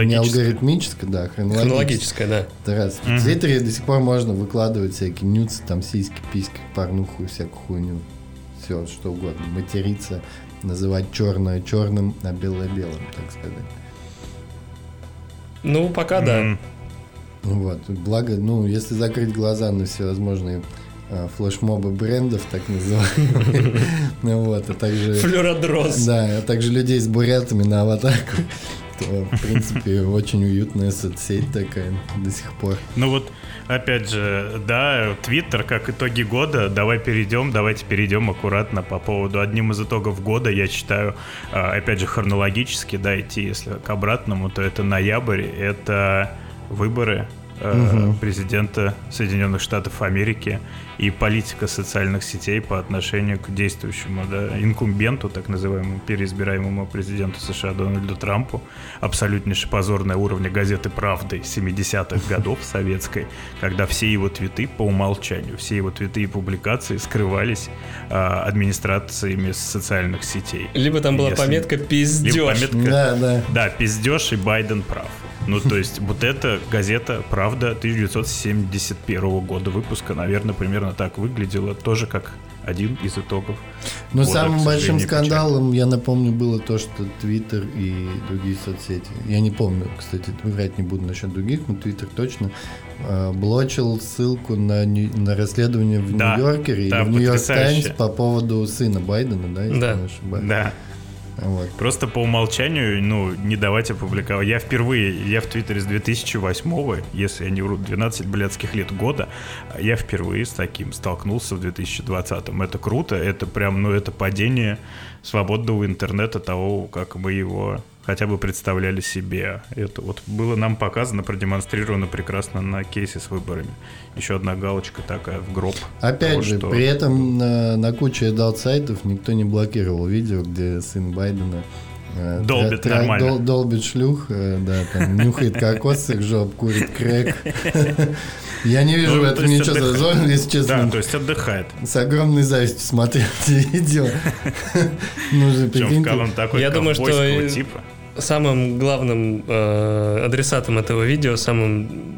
не- алгоритмическая, да, хронологическая. Хронологическая, да. Это раз. В Твиттере до сих пор можно выкладывать всякие нюцы, там сиськи, письки, порнуху и всякую хуйню. Все, что угодно. Материться, называть черное черным, а белое белым, так сказать. Ну, пока да. Ну Вот. Благо, ну, если закрыть глаза на всевозможные а, флешмобы брендов, так называемые, ну вот, а также, Флюродрос. да, а также людей с бурятами на аватарку, то, в принципе, очень уютная соцсеть такая до сих пор. Ну вот, опять же, да, Твиттер, как итоги года, давай перейдем, давайте перейдем аккуратно по поводу одним из итогов года, я считаю, а, опять же, хронологически, да, идти, если к обратному, то это ноябрь, это выборы э, Мгм. президента Соединенных Штатов Америки и политика социальных сетей по отношению к действующему да, инкумбенту, так называемому переизбираемому президенту США Дональду Трампу, абсолютнейше позорное уровня газеты «Правды» 70-х годов советской, когда все его твиты по умолчанию, все его твиты и публикации скрывались а, администрациями социальных сетей. Либо там была Если- пометка Либо «пиздёж». пометка Да, да. да, пиздеж и Байден прав. Ну, то есть, вот эта газета «Правда» 1971 года выпуска, наверное, примерно так выглядела, тоже как один из итогов. Но года, самым большим скандалом, я напомню, было то, что Твиттер и другие соцсети, я не помню, кстати, врать не буду насчет других, но Твиттер точно э, блочил ссылку на, на расследование в Да, Нью-Йоркере да, или в Нью-Йорк. Таймс по поводу сына Байдена, да, если Да. не ошибаюсь. Да. Вот. Просто по умолчанию, ну, не давать опубликовать. Я впервые, я в Твиттере с 2008 если я не вру, 12 блядских лет года, я впервые с таким столкнулся в 2020 Это круто, это прям, ну, это падение свободного интернета того, как мы его хотя бы представляли себе. Это вот было нам показано, продемонстрировано прекрасно на кейсе с выборами. Еще одна галочка такая в гроб. Опять того, же, что- при этом на, на куче adult сайтов никто не блокировал видео, где сын Байдена э, Долбит тра- нормально. дол- долбит шлюх, э, да, там, нюхает кокос с их жоп, курит крэк. Я не вижу Ну, в то этом ничего зазорного, если честно. Да, то есть отдыхает. С огромной завистью смотрел эти видео. Ну же, прикинь, Я думаю, что типа. Самым главным э, адресатом этого видео, самым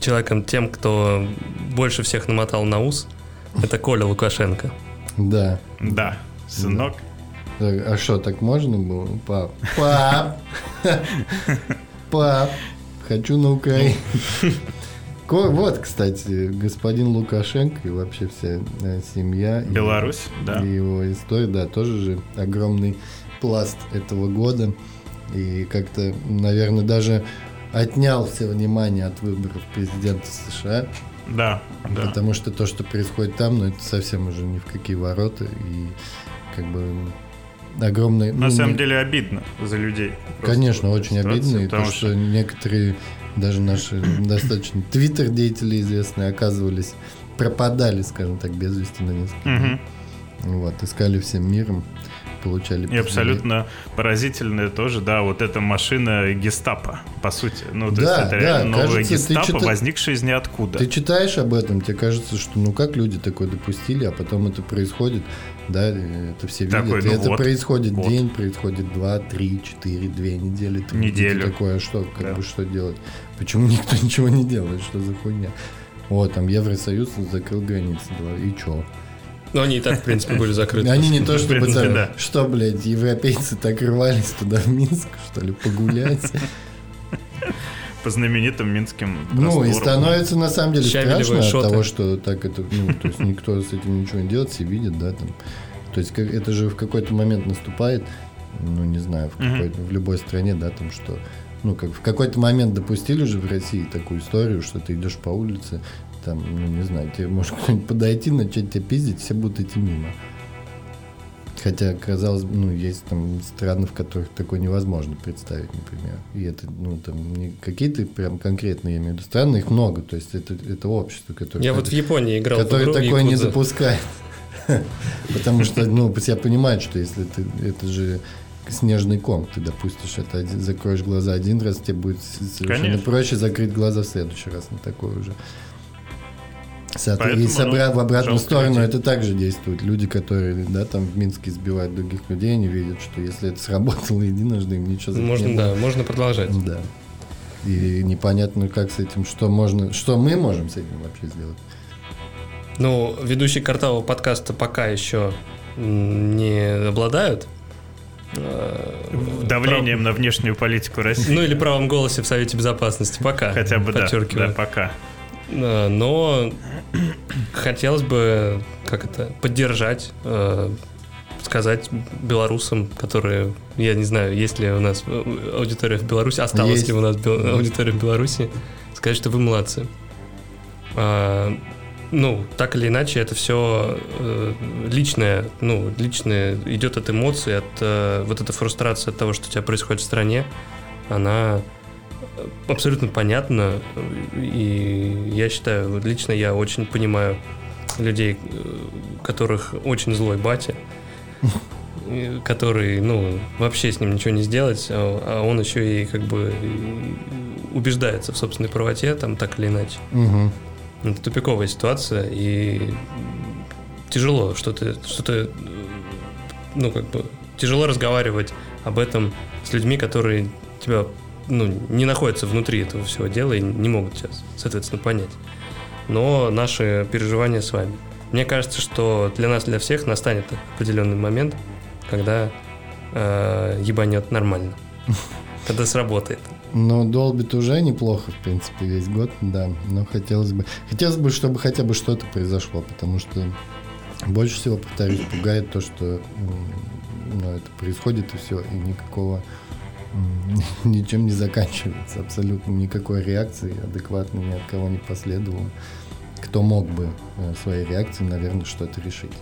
человеком, тем, кто больше всех намотал на ус, это Коля Лукашенко. Да. Да, сынок. Так, А что, так можно было? Пап. Пап. Пап. Хочу на Украину. Вот, кстати, господин Лукашенко и вообще вся э, семья. и- Беларусь, да. И его история, да, тоже же огромный пласт этого года. И как-то, наверное, даже отнял все внимание от выборов президента США. Да, да. Потому что то, что происходит там, ну, это совсем уже ни в какие ворота. И как бы огромный... На ну, самом не- деле обидно за людей. Конечно, очень ситуации, обидно. И то, потому что некоторые, даже наши достаточно твиттер-деятели известные, оказывались, пропадали, скажем так, без вести на несколько. Мгм. Вот, искали всем миром. Получали И абсолютно поразительное тоже, да, вот эта машина гестапо, по сути. Ну, то Да, есть это да, новая кажется, гестапо, чита- возникшая из ниоткуда. Ты читаешь об этом, тебе кажется, что ну как люди такое допустили, а потом это происходит, да, это все видят. Такой, и ну это вот, происходит вот. день, происходит два, три, четыре, две недели. Ты, Неделю. ты такое, а что, как Да. бы что делать? Почему никто ничего не делает? Что за хуйня? Вот, там Евросоюз закрыл границы, да, и чё? Но они и так, в принципе, были закрыты. Они не то, чтобы там, да. что, блядь, европейцы так рвались туда, в Минск, что ли, погулять. По знаменитым минским Ну, и становится на самом деле страшно от того, что так это, ну, то есть никто с этим ничего не делает, все видят, да, там. То есть как- это же в какой-то момент наступает, ну, не знаю, в, Мгм. какой-то- в любой стране, да, там, что, ну, как в какой-то момент допустили же в России такую историю, что ты идешь по улице, там, ну, не знаю, тебе может кто-нибудь подойти, начать тебя пиздить, все будут идти мимо. Хотя, казалось бы, ну, есть там страны, в которых такое невозможно представить, например. И это, ну, там, не какие-то прям конкретные, я имею в виду, страны, их много. То есть это, это общество, которое, Я вот в Японии играл которое такое не запускает. Потому что, ну, все понимают, что если ты, это же снежный ком, ты допустишь это, закроешь глаза один раз, тебе будет совершенно Конечно. проще закрыть глаза в следующий раз на такое уже. Соответ- Поэтому, и с обра- ну, в обратную сторону людей. это также действует. Люди, которые, да, там в Минске избивают других людей, они видят, что если это сработало единожды, им ничего за не Можно, будет. да, можно продолжать. Да. И непонятно, как с этим, что можно, что мы можем с этим вообще сделать. Ну, ведущие картавого подкаста пока еще не обладают. э, Давлением на внешнюю политику прав- России. Ну, или правом голосе в Совете Безопасности. Пока. Хотя бы, да, подчеркиваю. да, пока. Э, Но хотелось бы, как это, поддержать, э, сказать белорусам, которые, я не знаю, есть ли у нас э, аудитория в Беларуси, осталась Есть. ли у нас аудитория в Беларуси, сказать, что вы молодцы. А, Ну, так или иначе, это все личное, ну, личное идет от эмоций, от вот эта фрустрация от того, что у тебя происходит в стране, она абсолютно понятна, и я считаю, лично я очень понимаю людей, э, которых очень злой батя, который, ну, вообще с ним ничего не сделать, а а он еще и как бы убеждается в собственной правоте, там так или иначе. Мгм. Это тупиковая ситуация, и тяжело что-то, что-то, э, ну, как бы, тяжело разговаривать об этом с людьми, которые тебя, ну, не находятся внутри этого всего дела и не могут тебя, соответственно, понять. Но наши переживания с вами. Мне кажется, что для нас, для всех настанет определенный момент, когда э, ебанет нормально. Когда сработает. Ну, долбит уже неплохо, в принципе, весь год, да. Но хотелось бы... Хотелось бы, чтобы хотя бы что-то произошло, потому что больше всего, повторюсь, пугает то, что ну, это происходит и все, и никакого ничем не заканчивается, абсолютно никакой реакции адекватной ни от кого не последовало. Кто мог бы э, своей реакцией, наверное, что-то решить.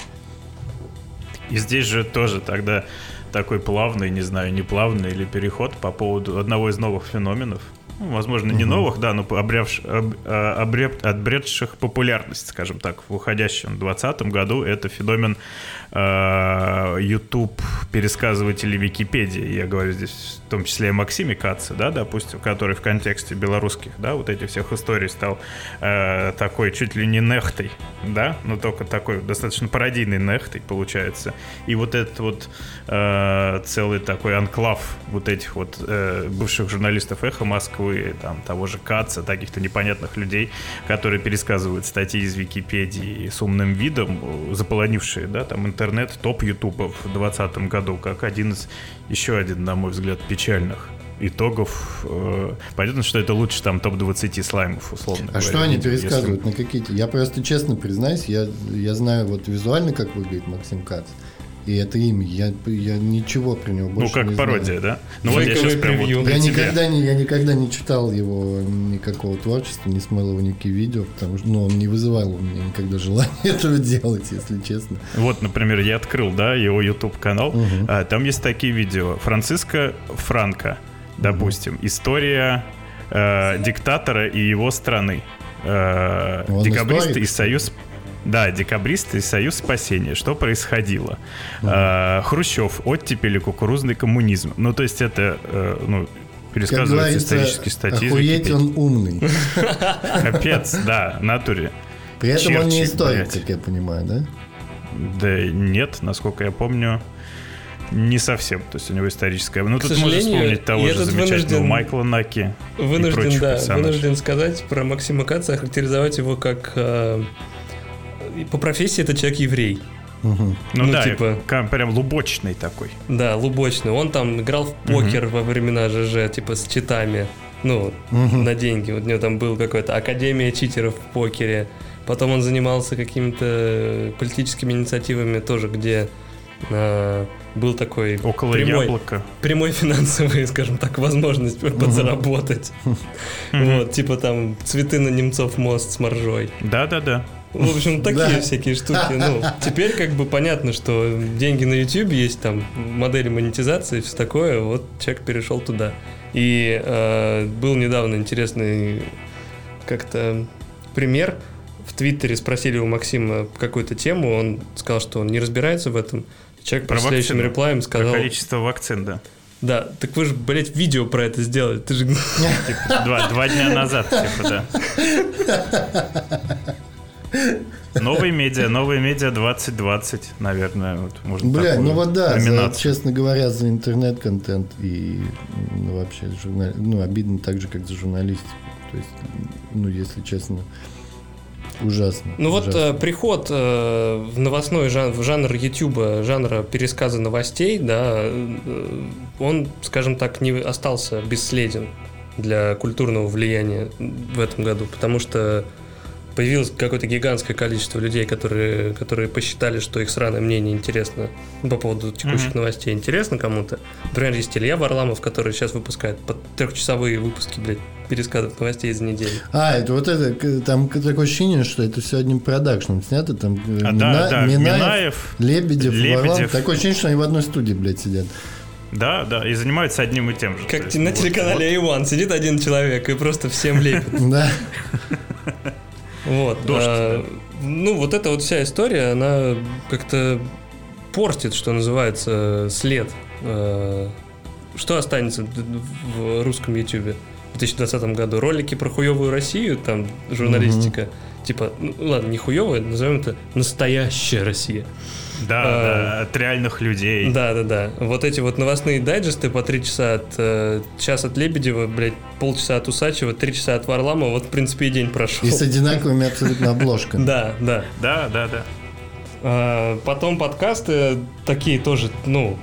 И здесь же тоже тогда такой плавный, не знаю, не плавный или переход по поводу одного из новых феноменов. Ну, возможно, не новых, да, но обрявш- об- а, обреб- обретших популярность, скажем так, в уходящем 2020 году. Это феномен э, YouTube пересказывателей Википедии. Я говорю здесь в том числе о Максиме Каце, да, допустим, который в контексте белорусских, да, вот этих всех историй стал э, такой чуть ли не нехтой, да, но только такой достаточно пародийный нехтой получается. И вот этот вот э, целый такой анклав вот этих вот э, бывших журналистов «Эхо Москвы», там, того же Каца, таких-то непонятных людей, которые пересказывают статьи из Википедии с умным видом, э, заполонившие, да, там, интернет, топ Ютуба в 2020 году, как один из, еще один, на мой взгляд, печальных итогов. Э, Понятно, что это лучше там топ-20 слаймов, условно А говоря, что они видео, если- пересказывают? На какие-то? Я просто честно признаюсь, я, я знаю вот визуально, как выглядит Максим Кац. И это имя. Я, я ничего про него Ну, больше как не пародия, да? Ну, вот я сейчас прям вот Я никогда, не, я никогда не читал его никакого творчества, не смотрел его никакие видео, потому что ну, он не вызывал у меня никогда желания этого делать, если честно. Вот, например, я открыл, да, его YouTube канал. Мгм. А, там есть такие видео. Франциско Франко, допустим, история э, диктатора и его страны. Э, декабристы историк, и союз. Да, декабристы и Союз спасения. Что происходило? А, Хрущев, оттепели, кукурузный коммунизм. Ну, то есть это, э, ну, Как пересказываются исторические статьи. охуеть он умный. Капец, да, натуре. При этом он не историк, блядь. как я понимаю, да? Да нет, насколько я помню, не совсем. То есть у него историческая... Ну, К тут можно вспомнить того же этот замечательного вынужден- Майкла Наки и Вынужден, прочих да, персонажей. вынужден сказать про Максима Каца, охарактеризовать его как... э, по профессии это человек-еврей. Мгм. Ну, ну, да, типа- прям лубочный такой. Да, лубочный. Он там играл в покер во времена ЖЖ, типа с читами. Ну, Мгм. на деньги. Вот у него там был какой-то Академия читеров в покере. Потом он занимался какими-то политическими инициативами тоже, где э, был такой Около прямой, яблока. прямой финансовый, скажем так, возможность подзаработать. Мгм. Вот, типа там цветы на Немцов мост с моржой. Да-да-да. В общем, такие всякие штуки. Ну, теперь как бы понятно, что деньги на YouTube есть, там модели монетизации и все такое. Вот человек перешел туда. И э, был недавно интересный как-то пример. В Твиттере спросили у Максима какую-то тему, он сказал, что он не разбирается в этом. Человек Про по следующим реплаем Про сказал, количество вакцин, да. да, так вы же, блядь, видео про это сделали. Ты же... Типа, два, два дня назад, типа, да. Новые медиа, новые медиа 2020, наверное, вот можно Бля, ну вот да, за- честно говоря, за интернет-контент и ну, вообще журнал, ну, обидно так же, как за журналистику. То есть, ну, если честно, ужасно. Ну вот ужасно. э, приход э, в новостной жан- в жанр Ютуба, жанра пересказа новостей, да, э, он, скажем так, не остался бесследен для культурного влияния в этом году, потому что появилось какое-то гигантское количество людей, которые, которые посчитали, что их сраное мнение интересно ну, по поводу текущих Мгм. новостей, интересно кому-то. Например, есть Илья Варламов, который сейчас выпускает по трехчасовые выпуски, блядь, пересказов новостей за неделю. А, это вот это, там такое ощущение, что это все одним продакшном снято, там э, А, Мина- да, да, Минаев, Минаев, Лебедев, Лебедев. Варламов. Такое ощущение, что они в одной студии, блядь, сидят. да, да, и занимаются одним и тем же. Как есть, на вот- телеканале A1 сидит один человек и просто всем лепит. Да. Вот. Дождь, а, Ну, вот эта вот вся история, она как-то портит, что называется, след. А, Что останется в русском Ютубе в 2020 году? Ролики про хуевую Россию, там, журналистика. Типа, ну ладно, не хуевая, назовем это настоящая Россия. Да, А, да, от реальных людей. Да, да, да. Вот эти вот новостные дайджесты по три часа от э, час от Лебедева, блядь, полчаса от Усачева, три часа от Варламова, вот, в принципе, и день прошел. И с одинаковыми абсолютно обложками. Да, да. Да, да, да. А, потом подкасты такие тоже, ну,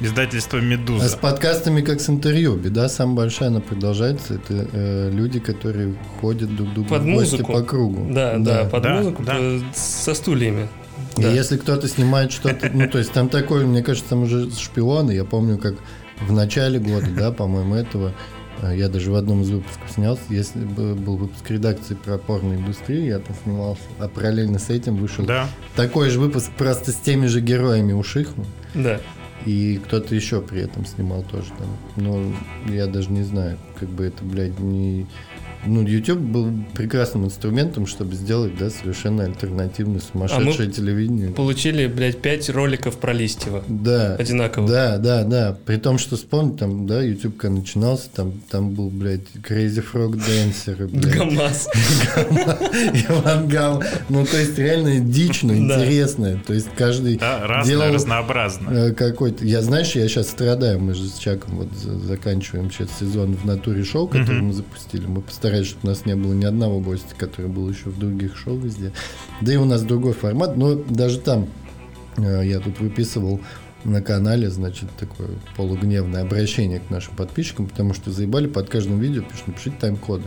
Издательство А с «Медуза». подкастами как с интервью. Беда самая большая, она продолжается. Это э, люди, которые ходят друг к другу Под в гости музыку. по кругу. да, да, под Да, музыку да. э, со стульями. И Да. если кто-то снимает что-то, ну, то есть там такой, мне кажется, там уже шпионы. Я помню, как в начале года, да, по-моему, этого, э, я даже в одном из выпусков снялся, если бы был выпуск редакции про порноиндустрию, я там снимался, а параллельно с этим вышел Да. такой же выпуск просто с теми же героями у Шихмы. Да. И кто-то еще при этом снимал тоже там. Ну, я даже не знаю, как бы это, блядь, не... Ну, YouTube был прекрасным инструментом, чтобы сделать, да, совершенно альтернативное сумасшедшее телевидение. Получили, блядь, пять роликов про Листьева. Да. Одинаково. Да, да, да. При том, что вспомни, там, да, YouTube когда начинался, там, там был, блядь, Crazy Frog Dancer, блядь. ГАМАЗ. Иван Гам. Ну, то есть реально дичь, но Да. интересная. То есть каждый делал разнообразно. э, какой-то... Я, знаешь, я сейчас страдаю. Мы же с Чаком вот за- заканчиваем сейчас сезон в натуре шоу, который мы запустили. Мы постарались, чтобы у нас не было ни одного гостя, который был еще в других шоу везде. Да и у нас другой формат, но даже там э, я тут выписывал на канале, значит, такое полугневное обращение к нашим подписчикам, потому что заебали под каждым видео пишут, напишите тайм-коды.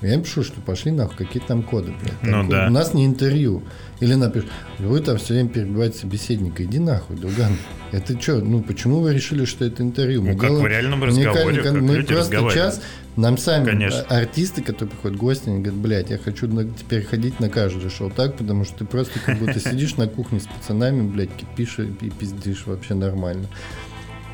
Я им пишу, что пошли нахуй, какие там коды, блядь. Ну Тайм-коды. да. У нас не интервью. Или напишут, вы там все время перебиваете собеседника. Иди нахуй, друган. Это что, ну почему вы решили, что это интервью? Ну, как делаем в реальном разговоре, кон- как Мы люди просто час, нам сами Конечно. а- артисты, которые приходят гости, они говорят, блядь, я хочу на- теперь ходить на каждое шоу так, потому что ты просто как будто сидишь на кухне с пацанами, блядь, кипишь и пи- пиздишь вообще нормально.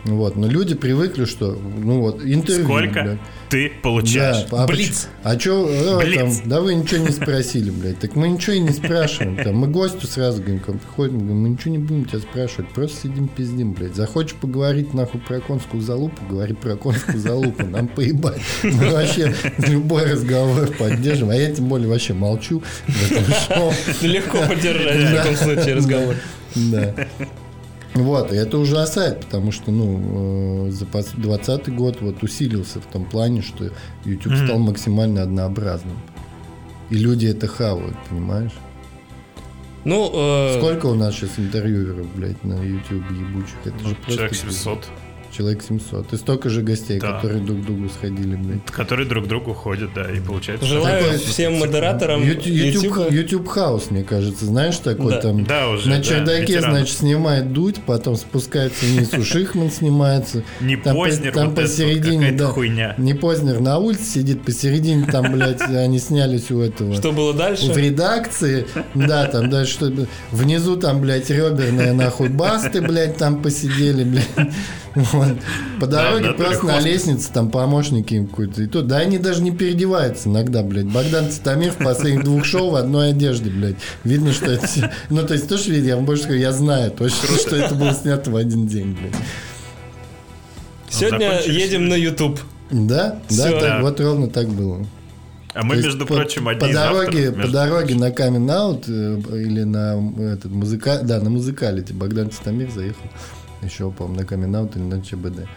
Вот, но люди привыкли, что, ну вот, интервью. Сколько блядь. ты получаешь? Да, а Блиц. А что, Блиц. там, да вы ничего не спросили, блядь. Так мы ничего и не спрашиваем. Там, мы гостю сразу говорим, к вам приходим, говорим, мы ничего не будем тебя спрашивать, просто сидим пиздим, блядь. Захочешь поговорить нахуй про конскую залупу, говори про конскую залупу, нам поебать. Мы вообще любой разговор поддержим, а я тем более вообще молчу. Легко поддержать в таком случае разговор. Да. Вот, и это ужасает, потому что, ну, э, за 20 год вот усилился в том плане, что YouTube Мгм. стал максимально однообразным. И люди это хавают, понимаешь? Ну, э, Сколько у нас сейчас интервьюеров, блядь, на YouTube ебучих? Это же просто... Человек пиздец. 700, Человек 700. И столько же гостей, Да. которые друг к другу сходили, блядь. которые друг к другу ходят, да, и получается... желаю Такой- всем модераторам YouTube, YouTube, хаус, мне кажется, знаешь, такой Да. там... Да, уже, На да, чердаке, ветеран. значит, снимает дуть, потом спускается вниз, у Шихман снимается. Не Там по- Познер, там вот посередине, да. хуйня. Не Познер на улице сидит посередине, там, блядь, они снялись у этого. Что было В дальше? редакции, да, там дальше что внизу там, блядь, реберные нахуй басты, блядь, там посидели, блядь. Вот. По дороге просто на лестнице там помощники им какой-то. И то, да они даже не переодеваются иногда, блядь. Богдан Титамир в последних двух шоу в одной одежде, блядь. Видно, что это... все- Ну, то есть, тоже видно, я вам больше скажу, я знаю точно, что это было снято в один день, блядь. Сегодня Закончили едем на YouTube. Да, да, Да. вот ровно так было. А мы, То между по- прочим, по одни из дороге, авторов, по дороге на камин аут или на этот музыка, да, на музыкалите Богдан Титамир заехал еще, по-моему, на камин или на ЧБД.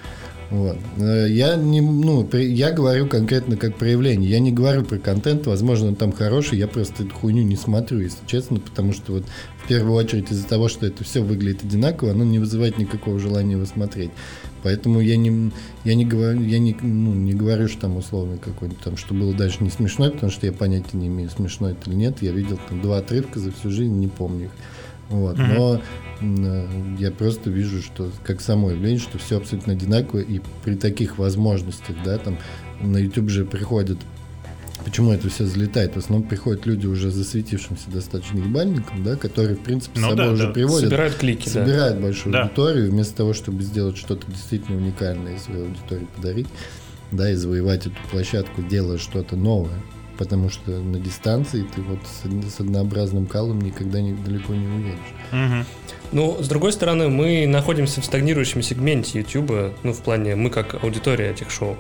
Вот. Э, Я не, ну, я говорю конкретно как проявление. Я не говорю про контент, возможно, он там хороший, я просто эту хуйню не смотрю, если честно, потому что вот в первую очередь из-за того, что это все выглядит одинаково, оно не вызывает никакого желания его смотреть. Поэтому я не, я не говорю, я не, ну, не говорю, что там условно какой-нибудь там, что было дальше не смешно, потому что я понятия не имею, смешно это или нет. Я видел там два отрывка за всю жизнь, не помню их. Вот. Мгм. Но я просто вижу, что как само явление, что все абсолютно одинаково, и при таких возможностях, да, там на YouTube же приходят Почему это все залетает? В основном приходят люди уже засветившимся достаточно ебальником, да, которые, в принципе, с Ну собой да, уже да. приводят Собирают клики, да. собирает большую Да. аудиторию, вместо того, чтобы сделать что-то действительно уникальное и своей аудитории подарить, да, и завоевать эту площадку, делая что-то новое. Потому что на дистанции ты вот с, с однообразным калом никогда не, далеко не уедешь. Мгм. Ну, с другой стороны, мы находимся в стагнирующем сегменте YouTube, ну, в плане мы как аудитория этих шоу.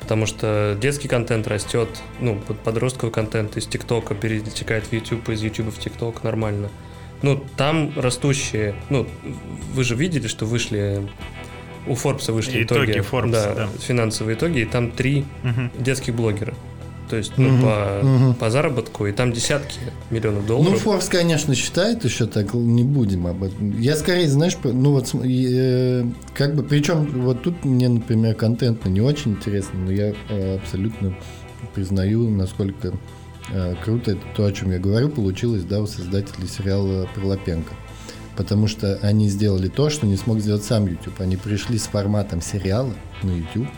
Потому что детский контент растет, ну, под- подростковый контент из ТикТока перетекает в YouTube, из YouTube в ТикТок нормально. Ну, там растущие, ну, вы же видели, что вышли, у Форбса вышли Итоги итоги, Forbes, да. финансовые итоги, и там три Мгм. детских блогера. То есть, ну, Мгм, по, мгм. по заработку, и там десятки миллионов Ну, долларов. Форс, конечно, считает еще так, не будем об этом. Я скорее, знаешь, ну вот, э, как бы, причем вот тут мне, например, контентно не очень интересно, но я э, абсолютно признаю, насколько э, круто это то, о чем я говорю, получилось, да, у создателей сериала про Лапенко. Потому что они сделали то, что не смог сделать сам YouTube. Они пришли с форматом сериала на YouTube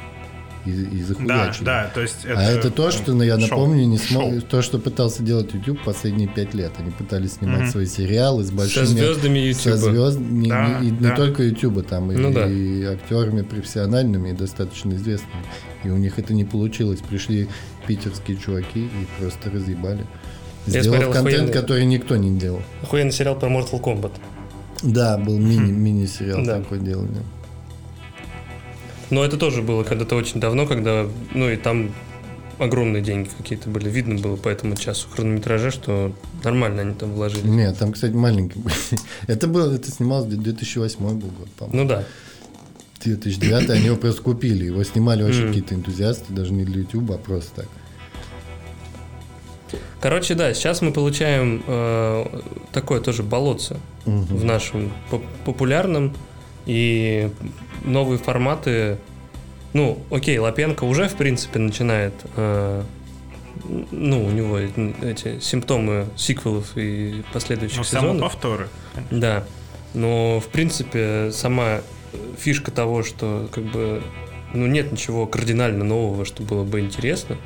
и, и Да, захуячили. да, то есть это... А это то, что, ну, я шоу. напомню, не смог, Шоу. то, что пытался делать YouTube последние пять лет. Они пытались снимать Мгм. свои сериалы с большими... Со звездами со YouTube. звезд- не, Да, не- да. не только YouTube, там и, Ну да. и актерами профессиональными и достаточно известными. И у них это не получилось. Пришли питерские чуваки и просто разъебали. Сделав смотрел контент, охуенный. который никто не делал. Охуенный сериал про Mortal Kombat. Да, был мини, мини-сериал Да. такой делали. Но это тоже было когда-то очень давно, когда, ну и там огромные деньги какие-то были. Видно было по этому часу хронометража, что нормально они там вложили. Нет, там, кстати, маленький был. Это было, это снималось 2008 был год, по-моему. Ну да. 2009 они его просто купили. Его снимали вообще Мгм. какие-то энтузиасты, даже не для YouTube, а просто так. Короче, да, сейчас мы получаем э, такое тоже болотце в нашем поп- популярном и новые форматы. Ну, окей, Лапенко уже, в принципе, начинает э, ну, у него эти симптомы сиквелов и последующих Ну, сезонов. самоповторы. Да. Но, в принципе, сама фишка того, что как бы ну, нет ничего кардинально нового, что было бы интересно,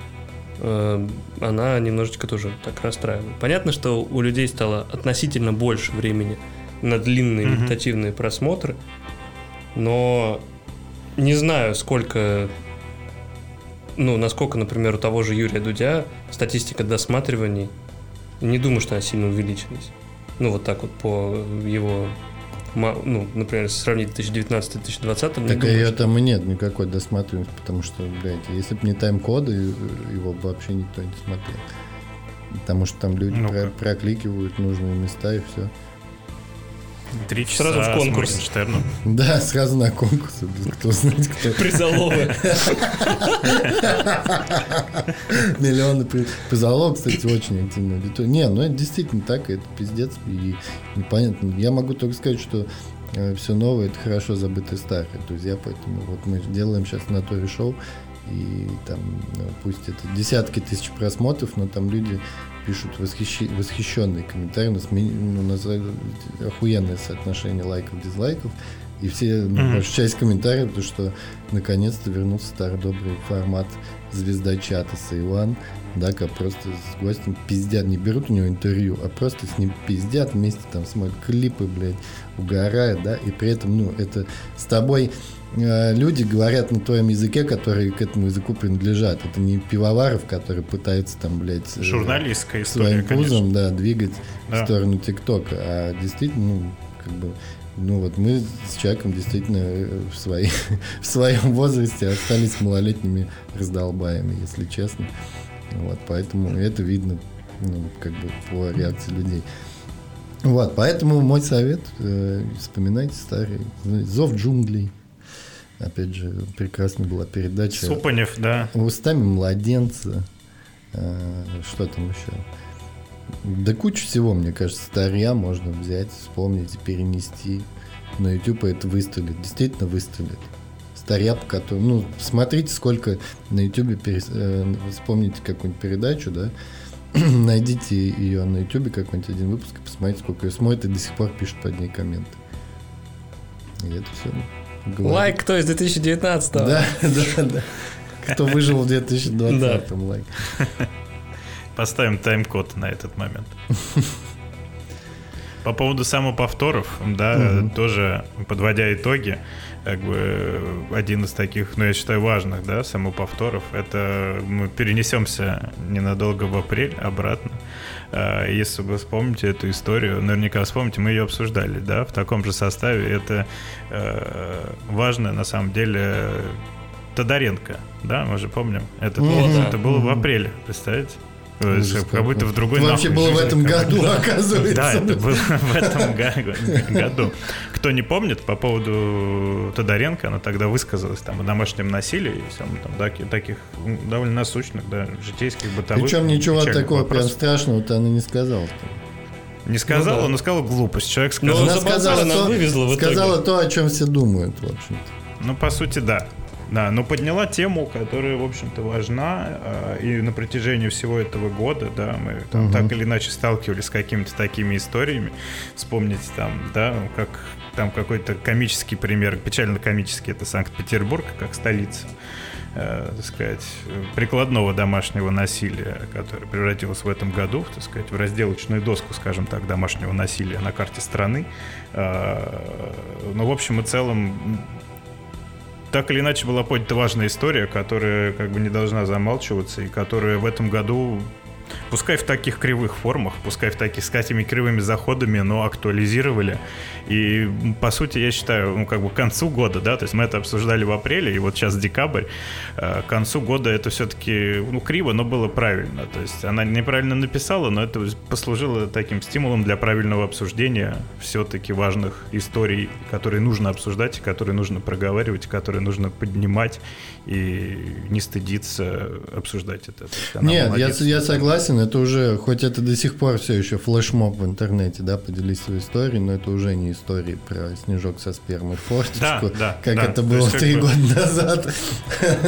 э, она немножечко тоже так расстраивает. Понятно, что у людей стало относительно больше времени на длинные медитативные просмотры, но не знаю, сколько, ну, насколько, например, у того же Юрия Дудя статистика досматриваний, не думаю, что она сильно увеличилась. Ну, вот так вот по его, ну, например, если сравнить 2019-2020, не Так думаю, ее что- там и нет никакой досматриваемости, потому что, блядь, если бы не тайм-коды, его бы вообще никто не смотрел. Потому что там люди Ну-ка. про- прокликивают нужные места и все. Три часа Сразу в конкурс. Моргенштерном. Да, сразу на конкурс. Кто знает, кто. Призоловы. Миллионы при- позолот, кстати, очень активно. Не, ну это действительно так, это пиздец. И непонятно. Я могу только сказать, что все новое это хорошо забытое старое, друзья. Поэтому вот мы делаем сейчас на Торе шоу. И там, ну, пусть это десятки тысяч просмотров, но там люди пишут восхищи- восхищенные комментарии. У нас, ну, у нас охуенное соотношение лайков, дизлайков. И все, ну, большая часть комментариев, то, что наконец-то вернулся старый добрый формат звезда чата Сейван, да, как просто с гостем пиздят, не берут у него интервью, а просто с ним пиздят вместе, там смотрят клипы, блядь, угорают, да, и при этом, ну, это с тобой э, люди говорят на твоем языке, которые к этому языку принадлежат. Это не пивоваров, которые пытаются там, блядь, э, Журналистская история, своим конечно. пузом, да, двигать Да. в сторону ТикТока. А действительно, ну, как бы, ну вот мы с человеком действительно э, в, своей, в своем возрасте остались малолетними раздолбаями, если честно. Вот, поэтому это видно, ну, как бы по реакции людей. Вот, поэтому мой совет, э, вспоминайте старый ну, «Зов джунглей». Опять же, прекрасная была передача Супанев, да. устами младенца. э, Что там еще? Да кучу всего, мне кажется, старья можно взять, вспомнить и перенести. На YouTube это выстрелит, действительно выстрелит. Старья, по которым, ну, смотрите, сколько на YouTube, перес- э, вспомните какую-нибудь передачу, да, найдите ее на YouTube, какой-нибудь один выпуск, и посмотрите, сколько ее смотрят, и до сих пор пишут под ней комменты. И это все. Лайк кто из 2019 Да, да, да. Кто выжил в 2020 лайк. Поставим тайм-код на этот момент. По поводу самоповторов, да, Мгм. тоже подводя итоги, как бы один из таких, ну, я считаю, важных, да, самоповторов, это мы перенесемся ненадолго в апрель обратно. А, Если вы вспомните эту историю, наверняка вспомните, мы ее обсуждали, да, в таком же составе. Это э, важно, на самом деле, Тодоренко, да, мы же помним. Этот Мгм. вот, это было в апреле, представляете? Ужас как будто в другой Это вообще нахуй было в этом году, оказывается. Да, это было в этом году. Кто не помнит, по поводу Тодоренко, она тогда высказалась там о домашнем насилии и всем там таки- таких довольно насущных, да, житейских, бытовых. Причем ничего такого прям страшного-то она не сказала. Не сказала, Ну да. но сказала глупость. Человек Ну, сказал, она заболтала, она то, вывезла в итоге. сказала то, о чем все думают, в общем-то. Ну, по сути, да. Да, но подняла тему, которая, в общем-то, важна. а, И на протяжении всего этого года, да, мы там Мгм. так или иначе сталкивались с какими-то такими историями. Вспомните там, да, как там какой-то комический пример, печально-комический, это Санкт-Петербург, как столица, э, так сказать, прикладного домашнего насилия, которое превратилось в этом году, так сказать, в разделочную доску, скажем так, домашнего насилия на карте страны. Э, Но, в общем и целом, так или иначе была поднята важная история, которая как бы не должна замалчиваться и которая в этом году, пускай в таких кривых формах, пускай в таких с такими кривыми заходами, но актуализировали. И по сути, я считаю, ну как бы к концу года, да, то есть мы это обсуждали в апреле, и вот сейчас декабрь, э, к концу года это все-таки, ну криво, но было правильно. То есть она неправильно написала, но это послужило таким стимулом для правильного обсуждения все-таки важных историй, которые нужно обсуждать, которые нужно проговаривать, которые нужно поднимать и не стыдиться обсуждать это. Нет, я, я согласен, это уже, хоть это до сих пор все еще флешмоб в интернете, да, поделись своей историей, но это уже не истории про снежок со спермой в форточку, Да, да, как да. это То было три бы- года назад.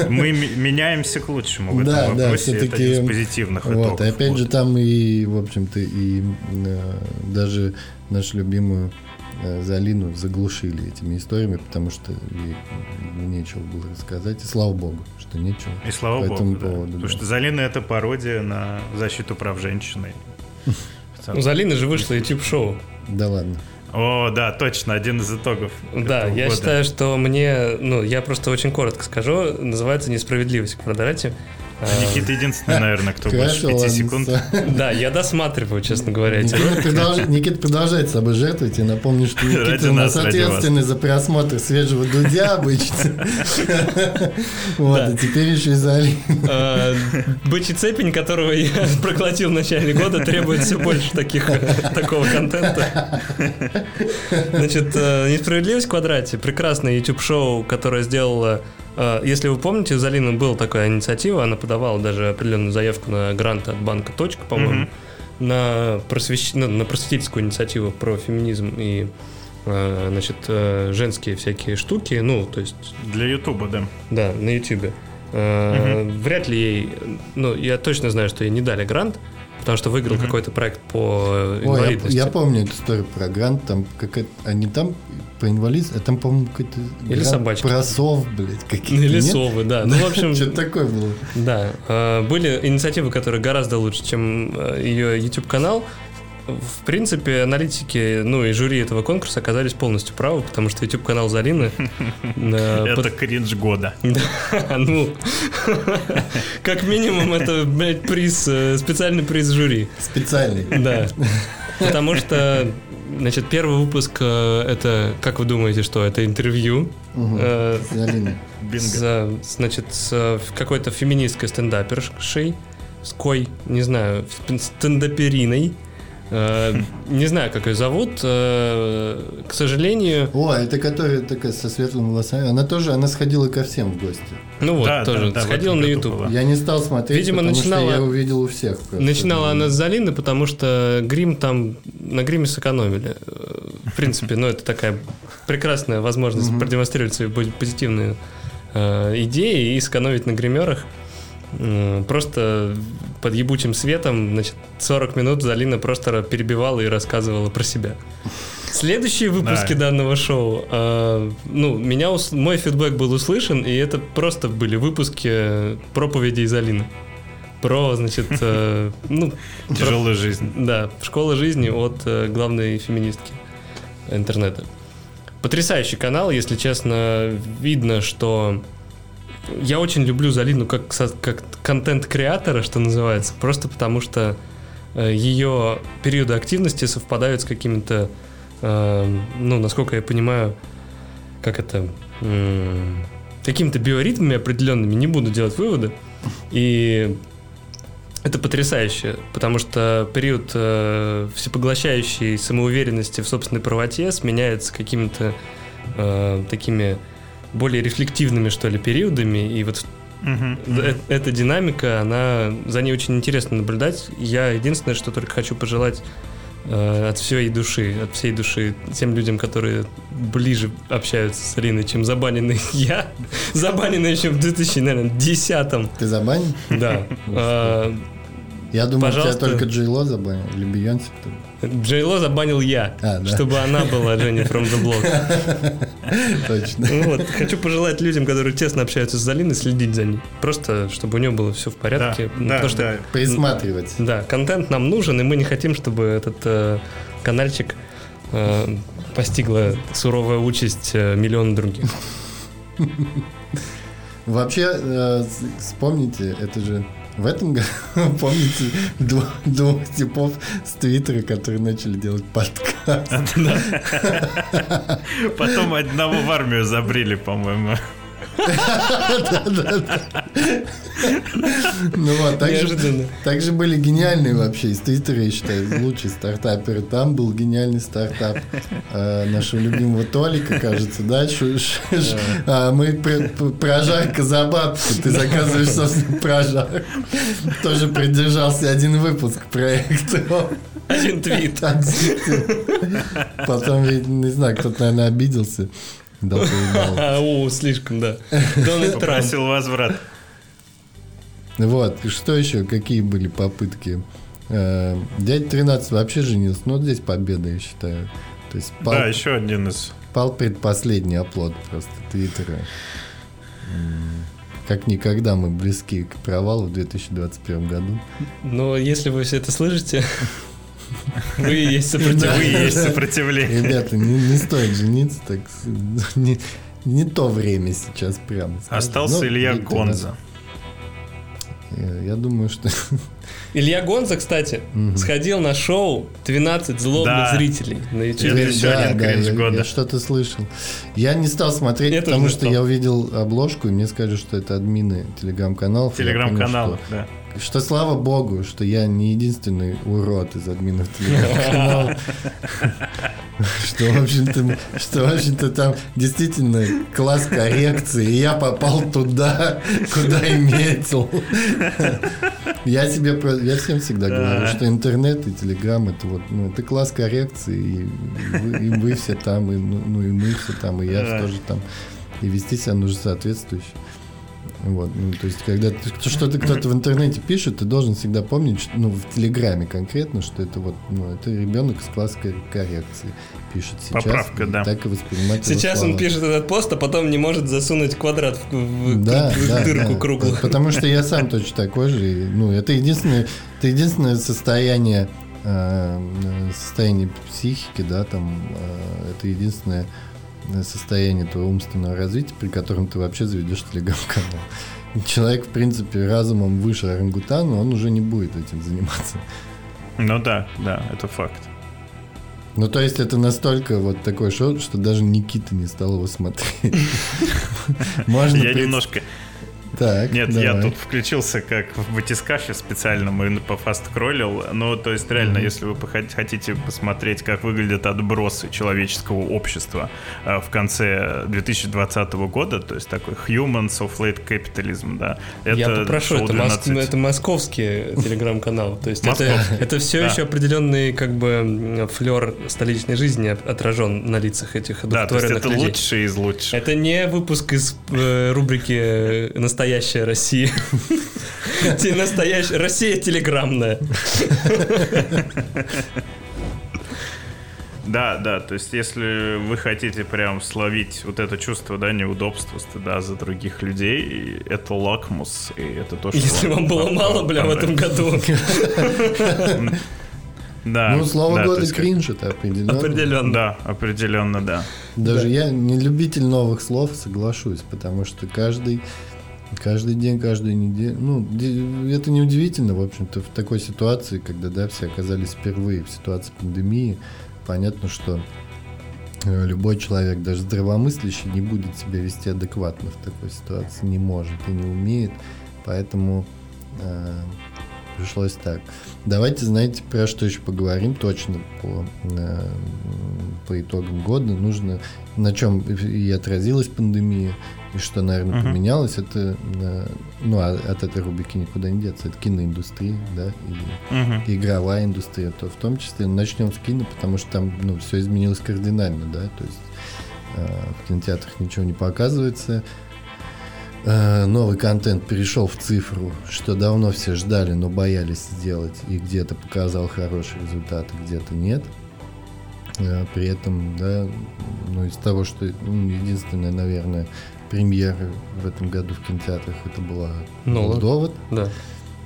Мы меняемся к лучшему в этом Да, да, вопросе. это всё-таки, один из позитивных Вот, итогов. и опять Вот. же там и, в общем-то, и э, даже нашу любимую э, Залину заглушили этими историями, потому что ей нечего было рассказать, и слава богу, что нечего. И слава по богу, да. поводу, Потому да. что Залина это пародия на защиту прав женщины. У Залины же вышло YouTube-шоу. Да ладно. О, да, точно, один из итогов. Да, я года. считаю, что мне, ну, я просто очень коротко скажу, называется «Несправедливость к Квадрате». А Никита единственный, наверное, кто больше пяти секунд. Да, я досматриваю, честно говоря, Никита, продолж... Никита продолжает собой жертвовать. И напомню, что Никита у нас ответственный за просмотр свежего Дудя обычно. Вот, а теперь еще и за Алину. Бычий цепень, которого я проглотил в начале года, требует все больше таких, такого контента. Значит, «Несправедливость в квадрате» — прекрасное YouTube-шоу, которое сделала если вы помните, у Залины была такая инициатива, она подавала даже определенную заявку на грант от банка «Точка», по-моему, mm-hmm. на, просвещ... на, на просветительскую инициативу про феминизм и значит, женские всякие штуки, ну, то есть... Для Ютуба, да. Да, на Ютубе. Mm-hmm. Вряд ли ей... Ну, я точно знаю, что ей не дали грант, потому что выиграл mm-hmm. какой-то проект по инвалидности. Ой, я, я помню эту историю про грант, там как они там по инвалидности, а там, по-моему, какой-то Или собачка. Про сов, блядь, какие-то. Или совы, да. Ну, в общем... Что-то такое было. Да. Были инициативы, которые гораздо лучше, чем ее YouTube-канал. В принципе, аналитики, ну и жюри этого конкурса оказались полностью правы, потому что YouTube-канал Зарины... Это кринж года. Ну, как минимум, это, блядь, приз, специальный приз жюри. Специальный. Да. Потому что Значит, первый выпуск э, это, как вы думаете, что это интервью? Угу. Э, с, значит, с какой-то феминисткой стендапершей, с кой, не знаю, стендапериной. Э, не знаю, как ее зовут. Э, к сожалению... О, это которая такая со светлыми волосами. Она тоже, она сходила ко всем в гости. Ну вот, да, тоже. Да, сходила на YouTube. Я не стал смотреть, Видимо, потому начинала, что я увидел у всех. Просто. Начинала она с Залины, потому что грим там... На гриме сэкономили. В принципе, ну это такая прекрасная возможность продемонстрировать свои позитивные э, идеи и сэкономить на гримерах. Просто под ебучим светом, значит, 40 минут Залина просто перебивала и рассказывала про себя. Следующие выпуски да. данного шоу, э, ну, меня мой фидбэк был услышан, и это просто были выпуски проповеди Залины. Про, значит, э, ну... Тяжелая про, жизнь. Да, школа жизни от э, главной феминистки интернета. Потрясающий канал, если честно, видно, что я очень люблю Залину как, как контент-креатора, что называется, просто потому что э, ее периоды активности совпадают с какими-то, э, ну, насколько я понимаю, как это, э, какими-то биоритмами определенными, не буду делать выводы. И это потрясающе, потому что период э, всепоглощающей самоуверенности в собственной правоте сменяется какими-то э, такими более рефлективными, что ли, периодами, и вот uh эта динамика, она за ней очень интересно наблюдать. Я единственное, что только хочу пожелать э, от всей души, от всей души тем людям, которые ближе общаются с Алиной, чем забаненный я. Забаненный еще в 2010-м. Ты забанен? Да. А, я думаю, тебя только Джейло забанил, или Бейонсе. Джейло забанил я, а, да. чтобы она была Женя from the block. Точно. Ну, вот, хочу пожелать людям, которые тесно общаются с Залиной, следить за ней. Просто, чтобы у нее было все в порядке. Да, ну, да, что, да. Присматривать. Да, контент нам нужен, и мы не хотим, чтобы этот э, канальчик э, постигла суровая участь э, миллиона других. Вообще, э, вспомните, это же в этом году, помните, двух, типов с Твиттера, которые начали делать подкаст. Потом одного в армию забрили, по-моему. Ну вот, также, были гениальные вообще из Твиттера, я считаю, лучший стартапер. Там был гениальный стартап э, нашего любимого Толика, кажется, да? А, мы прожарка за бабки, ты заказываешь, собственно, прожарку. Тоже придержался один выпуск проекта. Один твит. Потом, не знаю, кто-то, наверное, обиделся. Да, О, слишком, да. Дональд Попросил возврат. Вот, что еще, какие были попытки? Э, дядя 13 вообще женился, но здесь победа, я считаю. То есть пал, да, еще один из... Пал предпоследний оплот просто Твиттера. Как никогда мы близки к провалу в 2021 году. Но если вы все это слышите, Вы и есть сопротивление. Вы и есть сопротивление. Ребята, не, не стоит жениться, так не, не то время сейчас прям. Остался Ну, Илья Гонза. Я, думаю, что Илья Гонза, кстати, Мгм. сходил на шоу «12 злобных Да. зрителей» на Это YouTube. еще один кринж я, года. я что-то слышал. Я не стал смотреть, тоже потому что стал. я увидел обложку, и мне сказали, что это админы телеграм-каналов. Телеграм-канал, да. Что слава богу, что я не единственный урод из админов телеграм-канала. Что, в общем-то, что, в общем-то, там действительно класс коррекции, и я попал туда, куда и метил. Я себе, я всем всегда говорю, что интернет и телеграм это вот, ну, это класс коррекции, и вы, и вы все там, и, ну, ну, и мы все там, и я тоже там. И вести себя нужно соответствующе. Вот, ну, то есть, когда что-то кто-то в интернете пишет, ты должен всегда помнить, что, ну, в Телеграме конкретно, что это вот, ну, это ребенок с класса кор- коррекции пишет сейчас. Поправка, да. Так и воспринимать Сейчас он пишет этот пост, а потом не может засунуть квадрат в, в- да, в да, дырку да. круглую. Потому что я сам точно такой же. и, Ну, это единственное, это единственное состояние, э, состояние психики, да, там, э, это единственное состояние твоего умственного развития, при котором ты вообще заведешь телеграм-канал. Человек, в принципе, разумом выше орангутана, он уже не будет этим заниматься. Ну да, да, это факт. Ну, то есть это настолько вот такое шоу, что даже Никита не стал его смотреть. Можно Я немножко... Так, Нет, я давай. тут включился как в батискафе специально, мы пофасткроллил. Ну, то есть, реально, Мгм. если вы хотите посмотреть, как выглядят отбросы человеческого общества э, в конце 2020 года, то есть такой Humans of Late Capitalism, да. Это Я попрошу, это, мос- 12. это московский телеграм-канал. То есть это, это все Да. еще определенный как бы флер столичной жизни отражен на лицах этих Да, то есть это людей. лучшие из лучших. Это не выпуск из э, рубрики «Настоящая Россия». Те Настоящая Россия телеграммная. Да, да, то есть если вы хотите прям словить вот это чувство, да, неудобства, стыда за других людей, это лакмус, и это то, что Если вам было мало, бля, в этом году. Да. Ну, слово да, года кринж, это определенно. Определенно. Да, определенно, да. Даже я не любитель новых слов, соглашусь, потому что каждый, каждый день, каждую неделю, ну, это неудивительно, в общем-то, в такой ситуации, когда, да, все оказались впервые в ситуации пандемии, понятно, что э, любой человек, даже здравомыслящий, не будет себя вести адекватно в такой ситуации, не может и не умеет, поэтому э, пришлось так. Давайте, знаете, про что еще поговорим точно по, э, по итогам года. Нужно, на чем и отразилась пандемия, и что, наверное, Мгм. поменялось, это, ну, а от этой рубрики никуда не деться, это киноиндустрия, да, и Мгм. игровая индустрия, то в том числе начнем с кино, потому что там, ну, все изменилось кардинально, да, то есть э, в кинотеатрах ничего не показывается, Э, новый контент перешел в цифру, что давно все ждали, но боялись сделать, и где-то показал хороший результат, а где-то нет. Э, При этом, да, ну, из того, что ну, единственная, наверное, премьера в этом году в кинотеатрах, это была Нолан. «Довод», Да.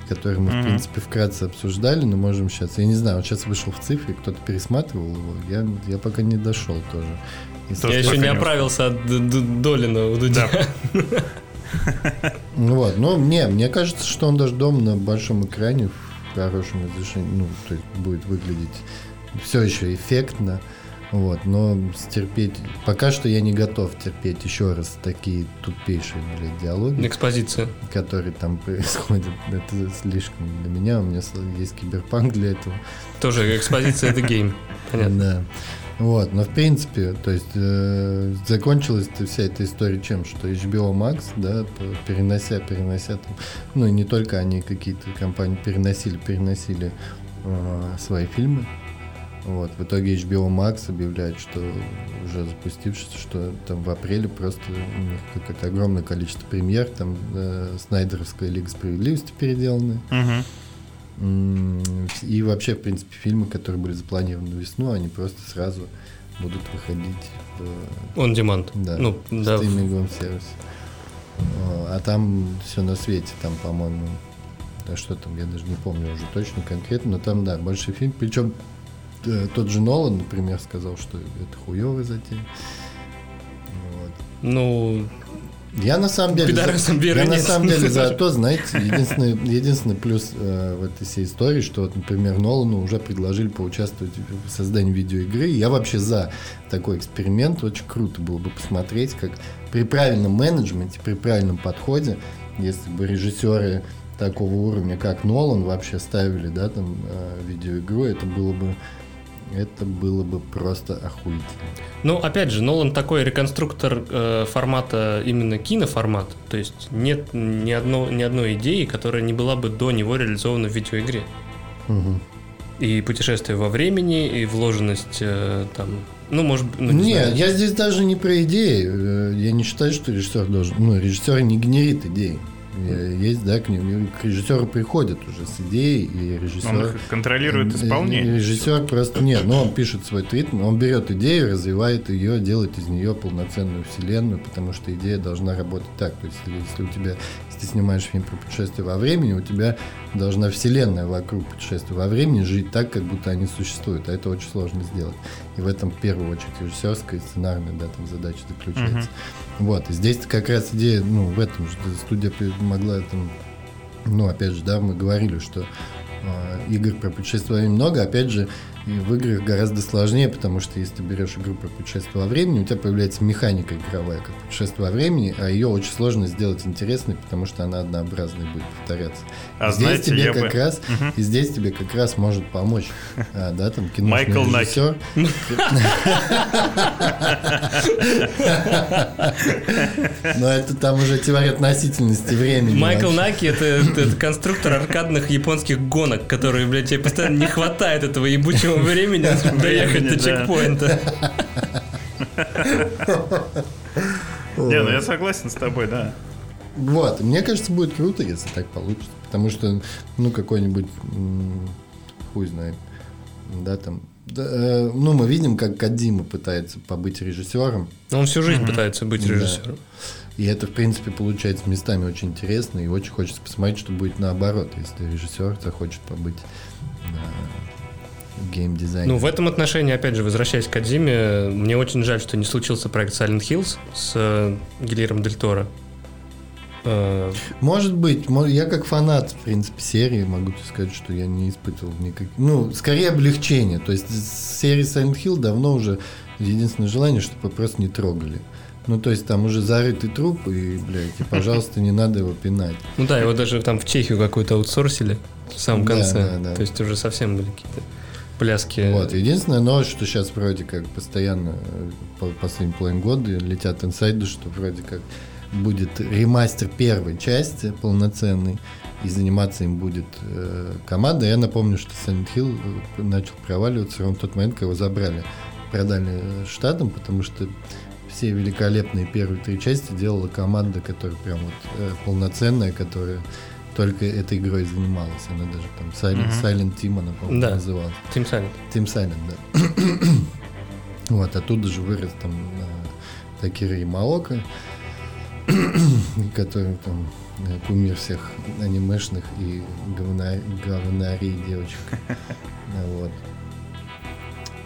который мы, в принципе, вкратце обсуждали, но можем сейчас... Я не знаю, он сейчас вышел в цифре, кто-то пересматривал его, я, я пока не дошел тоже. Если- Я еще не оправился от Д- Д- Долина у Дудя. Да. Ну вот, но мне, мне кажется, что он даже дома на большом экране в хорошем разрешении, ну, то есть будет выглядеть все еще эффектно, вот, но стерпеть, пока что я не готов терпеть еще раз такие тупейшие, блядь, диалоги, Экспозиция. которые там происходят, это слишком для меня, у меня есть киберпанк для этого, Тоже экспозиция это гейм. Понятно. Да. Вот, но в принципе, то есть э, закончилась вся эта история чем, что HBO Max, да, перенося, перенося там, ну и не только они, какие-то компании переносили, переносили э, свои фильмы. Вот, в итоге HBO Max объявляет, что уже запустившись, что там в апреле просто у них какое-то огромное количество премьер, там э, Снайдеровская Лига Справедливости переделаны. М, И вообще, в принципе, фильмы, которые были запланированы на весну, они просто сразу будут выходить в On demand. Да. Ну, да. стриминговом сервисе. А там все на свете, там, по-моему, да что там, я даже не помню уже точно конкретно, но там, да, большой фильм. Причем тот же Нолан, например, сказал, что это хуевая затея. Вот. Ну, Я на самом деле, за, я на нет. самом деле за то, знаете, единственный, единственный плюс э, в этой всей истории, что, вот, например, Нолану уже предложили поучаствовать в создании видеоигры. Я вообще за такой эксперимент. Очень круто было бы посмотреть, как при правильном менеджменте, при правильном подходе, если бы режиссеры такого уровня, как Нолан, вообще ставили, да, там, э, видеоигру, это было бы это было бы просто охуительно. Ну, опять же, Нолан такой реконструктор э, формата именно киноформат. То есть нет ни, одно, ни одной идеи, которая не была бы до него реализована в видеоигре. Мгм. И путешествие во времени, и вложенность э, там. Ну, может быть, ну, не Нет, знаю. я здесь даже не про идеи. Э, Я не считаю, что режиссер должен. Ну, режиссер не генерит идеи. Э, Есть, да, к, нему- к режиссеру приходят уже с идеей, и режиссер. Он контролирует Э, исполнение. Режиссер просто нет, ну он пишет свой твит, он берет идею, развивает ее, делает из нее полноценную вселенную, потому что идея должна работать так. То есть, если у тебя, если ты снимаешь фильм про путешествие во времени, у тебя должна вселенная вокруг путешествия во времени жить так, как будто они существуют, а это очень сложно сделать. И в этом в первую очередь режиссерская и сценарная да, там задача заключается. Вот, и здесь как раз идея, ну, в этом же студия могла там, ну, опять же, да, мы говорили, что э, игр про путешествие много, опять же, и в играх гораздо сложнее, потому что если ты берешь игру про путешествие во времени, у тебя появляется механика игровая, как путешествие во времени, а ее очень сложно сделать интересной, потому что она однообразной будет повторяться. А здесь знаете, тебе я как бы- раз, Мгм. и здесь тебе как раз может помочь, а, да, там киношный Майкл Наки. режиссер. Но это там уже теория относительности времени. Майкл. Наки это конструктор аркадных японских гонок, которые, блядь, тебе постоянно не хватает этого ебучего времени доехать до да. чекпоинта. Не, ну я согласен с тобой, да. Вот, мне кажется, будет круто, если так получится. Потому что, ну, какой-нибудь, хуй знает, да, там, да, э, ну, мы видим, как Кадима пытается побыть режиссером, Он всю жизнь пытается быть Да. режиссером. и это, в принципе, получается местами очень интересно, и очень хочется посмотреть, что будет наоборот, если режиссер захочет побыть э, геймдизайнером. Ну, в этом отношении, опять же, возвращаясь к Кадзиме, мне очень жаль, что не случился проект Silent Hills с э, Гильером Дель Торо. Э, Может быть, я как фанат, в принципе, серии могу тебе сказать, что я не испытывал никаких... Ну, скорее облегчение. То есть серии Silent Hill давно уже единственное желание, чтобы просто не трогали. Ну, то есть там уже зарытый труп, и, блядь, и, пожалуйста, не надо его пинать. Ну да, его даже там в Чехию какую-то аутсорсили в самом Да, конце. да, да. То есть уже совсем были какие-то пляски. Вот, единственная новость, что сейчас вроде как постоянно э, по последние половине года летят инсайды, что вроде как будет ремастер первой части полноценный, и заниматься им будет э, команда. Я напомню, что Silent Hill э, начал проваливаться ровно в тот момент, когда его забрали, продали э, штатам, потому что все великолепные первые три части делала команда, которая прям вот э, полноценная, которая только этой игрой занималась. Она даже там Silent, Мгм. Silent Team она, по-моему, Да. называлась. Тим Салент. Тим Silent, да. вот, оттуда же вырос там э, Такира Ямаока, который там э, кумир всех анимешных и говна- говнарей девочек. Вот.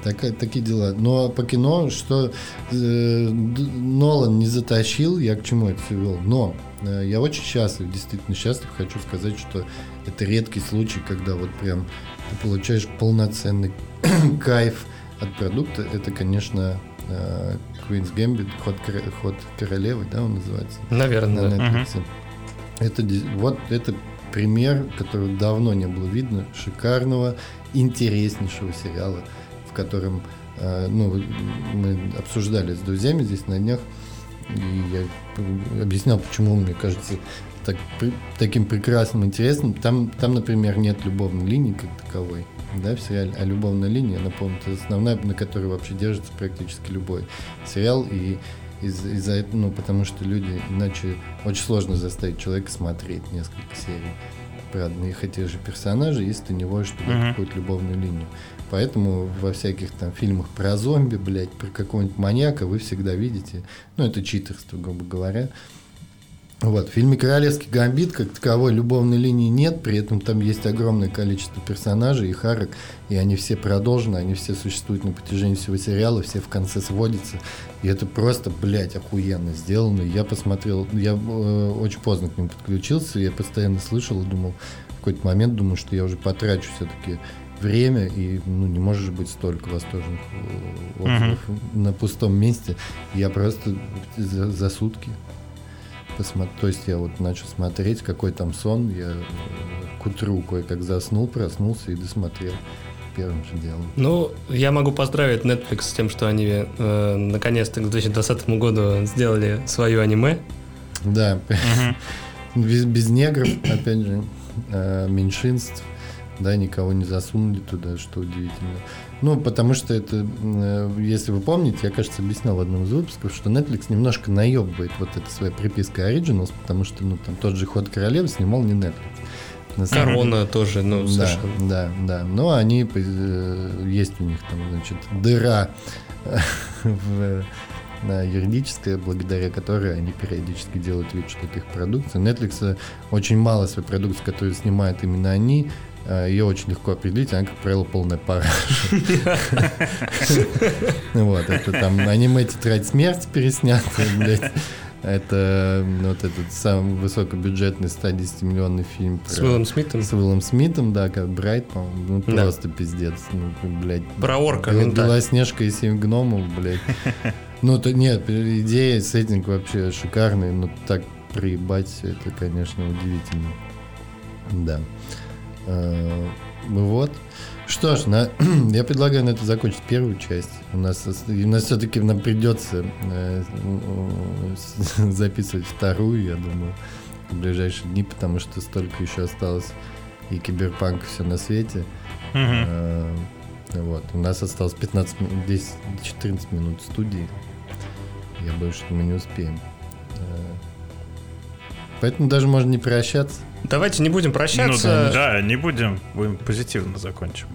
Так- такие дела. Но по кино, что э, Нолан не затащил, я к чему это все вел. Но э, я очень счастлив, действительно счастлив. Хочу сказать, что это редкий случай, когда вот прям ты получаешь полноценный кайф от продукта. Это, конечно, э, Queen's Gambit, ход, ход королевы, да, он называется Наверное, на. Netflix. Это ди- вот это пример, которого давно не было видно, шикарного, интереснейшего сериала, в котором э, ну, мы обсуждали с друзьями здесь на днях, и я объяснял, почему мне кажется так, при- таким прекрасным, интересным. Там, там, например, нет любовной линии как таковой, да, в сериале, а любовная линия, напомню, это основная, на которой вообще держится практически любой сериал, и из- из-за этого, ну, потому что люди, иначе очень сложно заставить человека смотреть несколько серий про одних и тех же персонажей, если ты не вводишь туда Мгм. какую-то любовную линию. Поэтому во всяких там фильмах про зомби, блядь, про какого-нибудь маньяка вы всегда видите, ну, это читерство, грубо говоря, Вот, в фильме «Королевский гамбит» как таковой любовной линии нет, при этом там есть огромное количество персонажей и харок, и они все продолжены, они все существуют на протяжении всего сериала, все в конце сводятся, и это просто, блядь, охуенно сделано. Я посмотрел, я э, очень поздно к ним подключился, я постоянно слышал и думал, в какой-то момент думаю, что я уже потрачу все-таки время, и ну, не может быть столько восторженных отзывов uh-huh. на пустом месте. Я просто за, за сутки посмотреть. То есть я вот начал смотреть, какой там сон. Я э, к утру кое-как заснул, проснулся и досмотрел первым же делом. Ну, я могу поздравить Netflix с тем, что они э, наконец-то к 2020 году сделали свое аниме. Да, без, без негров, опять же, э, меньшинств, да, никого не засунули туда, что удивительно. Ну, потому что это, э, если вы помните, я, кажется, объяснял в одном из выпусков, что Netflix немножко наебывает вот этой своей припиской Originals, потому что, ну, там тот же «Ход королевы» снимал не Netflix. На Корона тоже, ну, да, совершенно. Да, да. Но они, э, есть у них там, значит, дыра в на юридическая, благодаря которой они периодически делают вид, что это их продукция. Netflix очень мало своей продукции, которую снимают именно они, Э, Ее очень легко определить, она, как правило, полная пара. Вот, это там аниме «Тетрадь смерти» переснятый, блядь. Это вот этот самый высокобюджетный 110-миллионный фильм. Про, с Уиллом Смитом? С Уиллом Смитом, да, как Брайт, по-моему. Ну, да. просто пиздец. Ну, блядь. Про орка, Бел, Белоснежка и семь гномов, блядь. Ну, то нет, идея, сеттинг вообще шикарный, но так приебать, это, конечно, удивительно. Да. Э, вот. Что ж, на, я предлагаю на это закончить первую часть. У нас, у нас все-таки нам придется э, записывать вторую, я думаю, в ближайшие дни, потому что столько еще осталось и киберпанк все на свете. Mm-hmm. Э, вот. У нас осталось 15 10, 14 минут студии. Я боюсь, что мы не успеем. Э, поэтому даже можно не прощаться. Давайте не будем прощаться. Ну, да, не будем, будем позитивно закончим.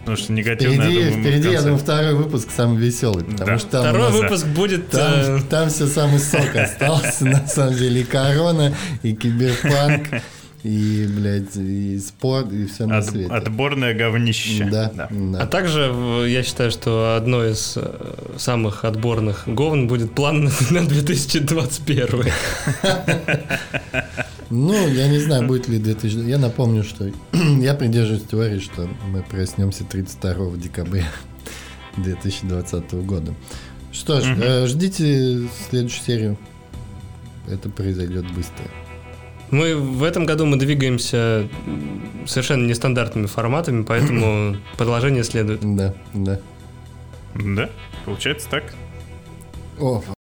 Потому что негативно, впереди, я думаю, Впереди, я думаю, второй выпуск самый веселый. Потому да. что там Второй выпуск да. будет... Там, э... там все самый сок остался, на самом деле. И корона, и киберпанк, и, блядь, и спорт, и все на От, свете. Отборное говнище. Да, да. да. А также я считаю, что одно из э, самых отборных говн будет план на 2021. Ну, я не знаю, будет ли 2000... Я напомню, что я придерживаюсь теории, что мы проснемся 32 декабря 2020 года. Что ж, угу. ждите следующую серию. Это произойдет быстро. Мы в этом году мы двигаемся совершенно нестандартными форматами, поэтому продолжение следует. Да, да. Да, получается так. О,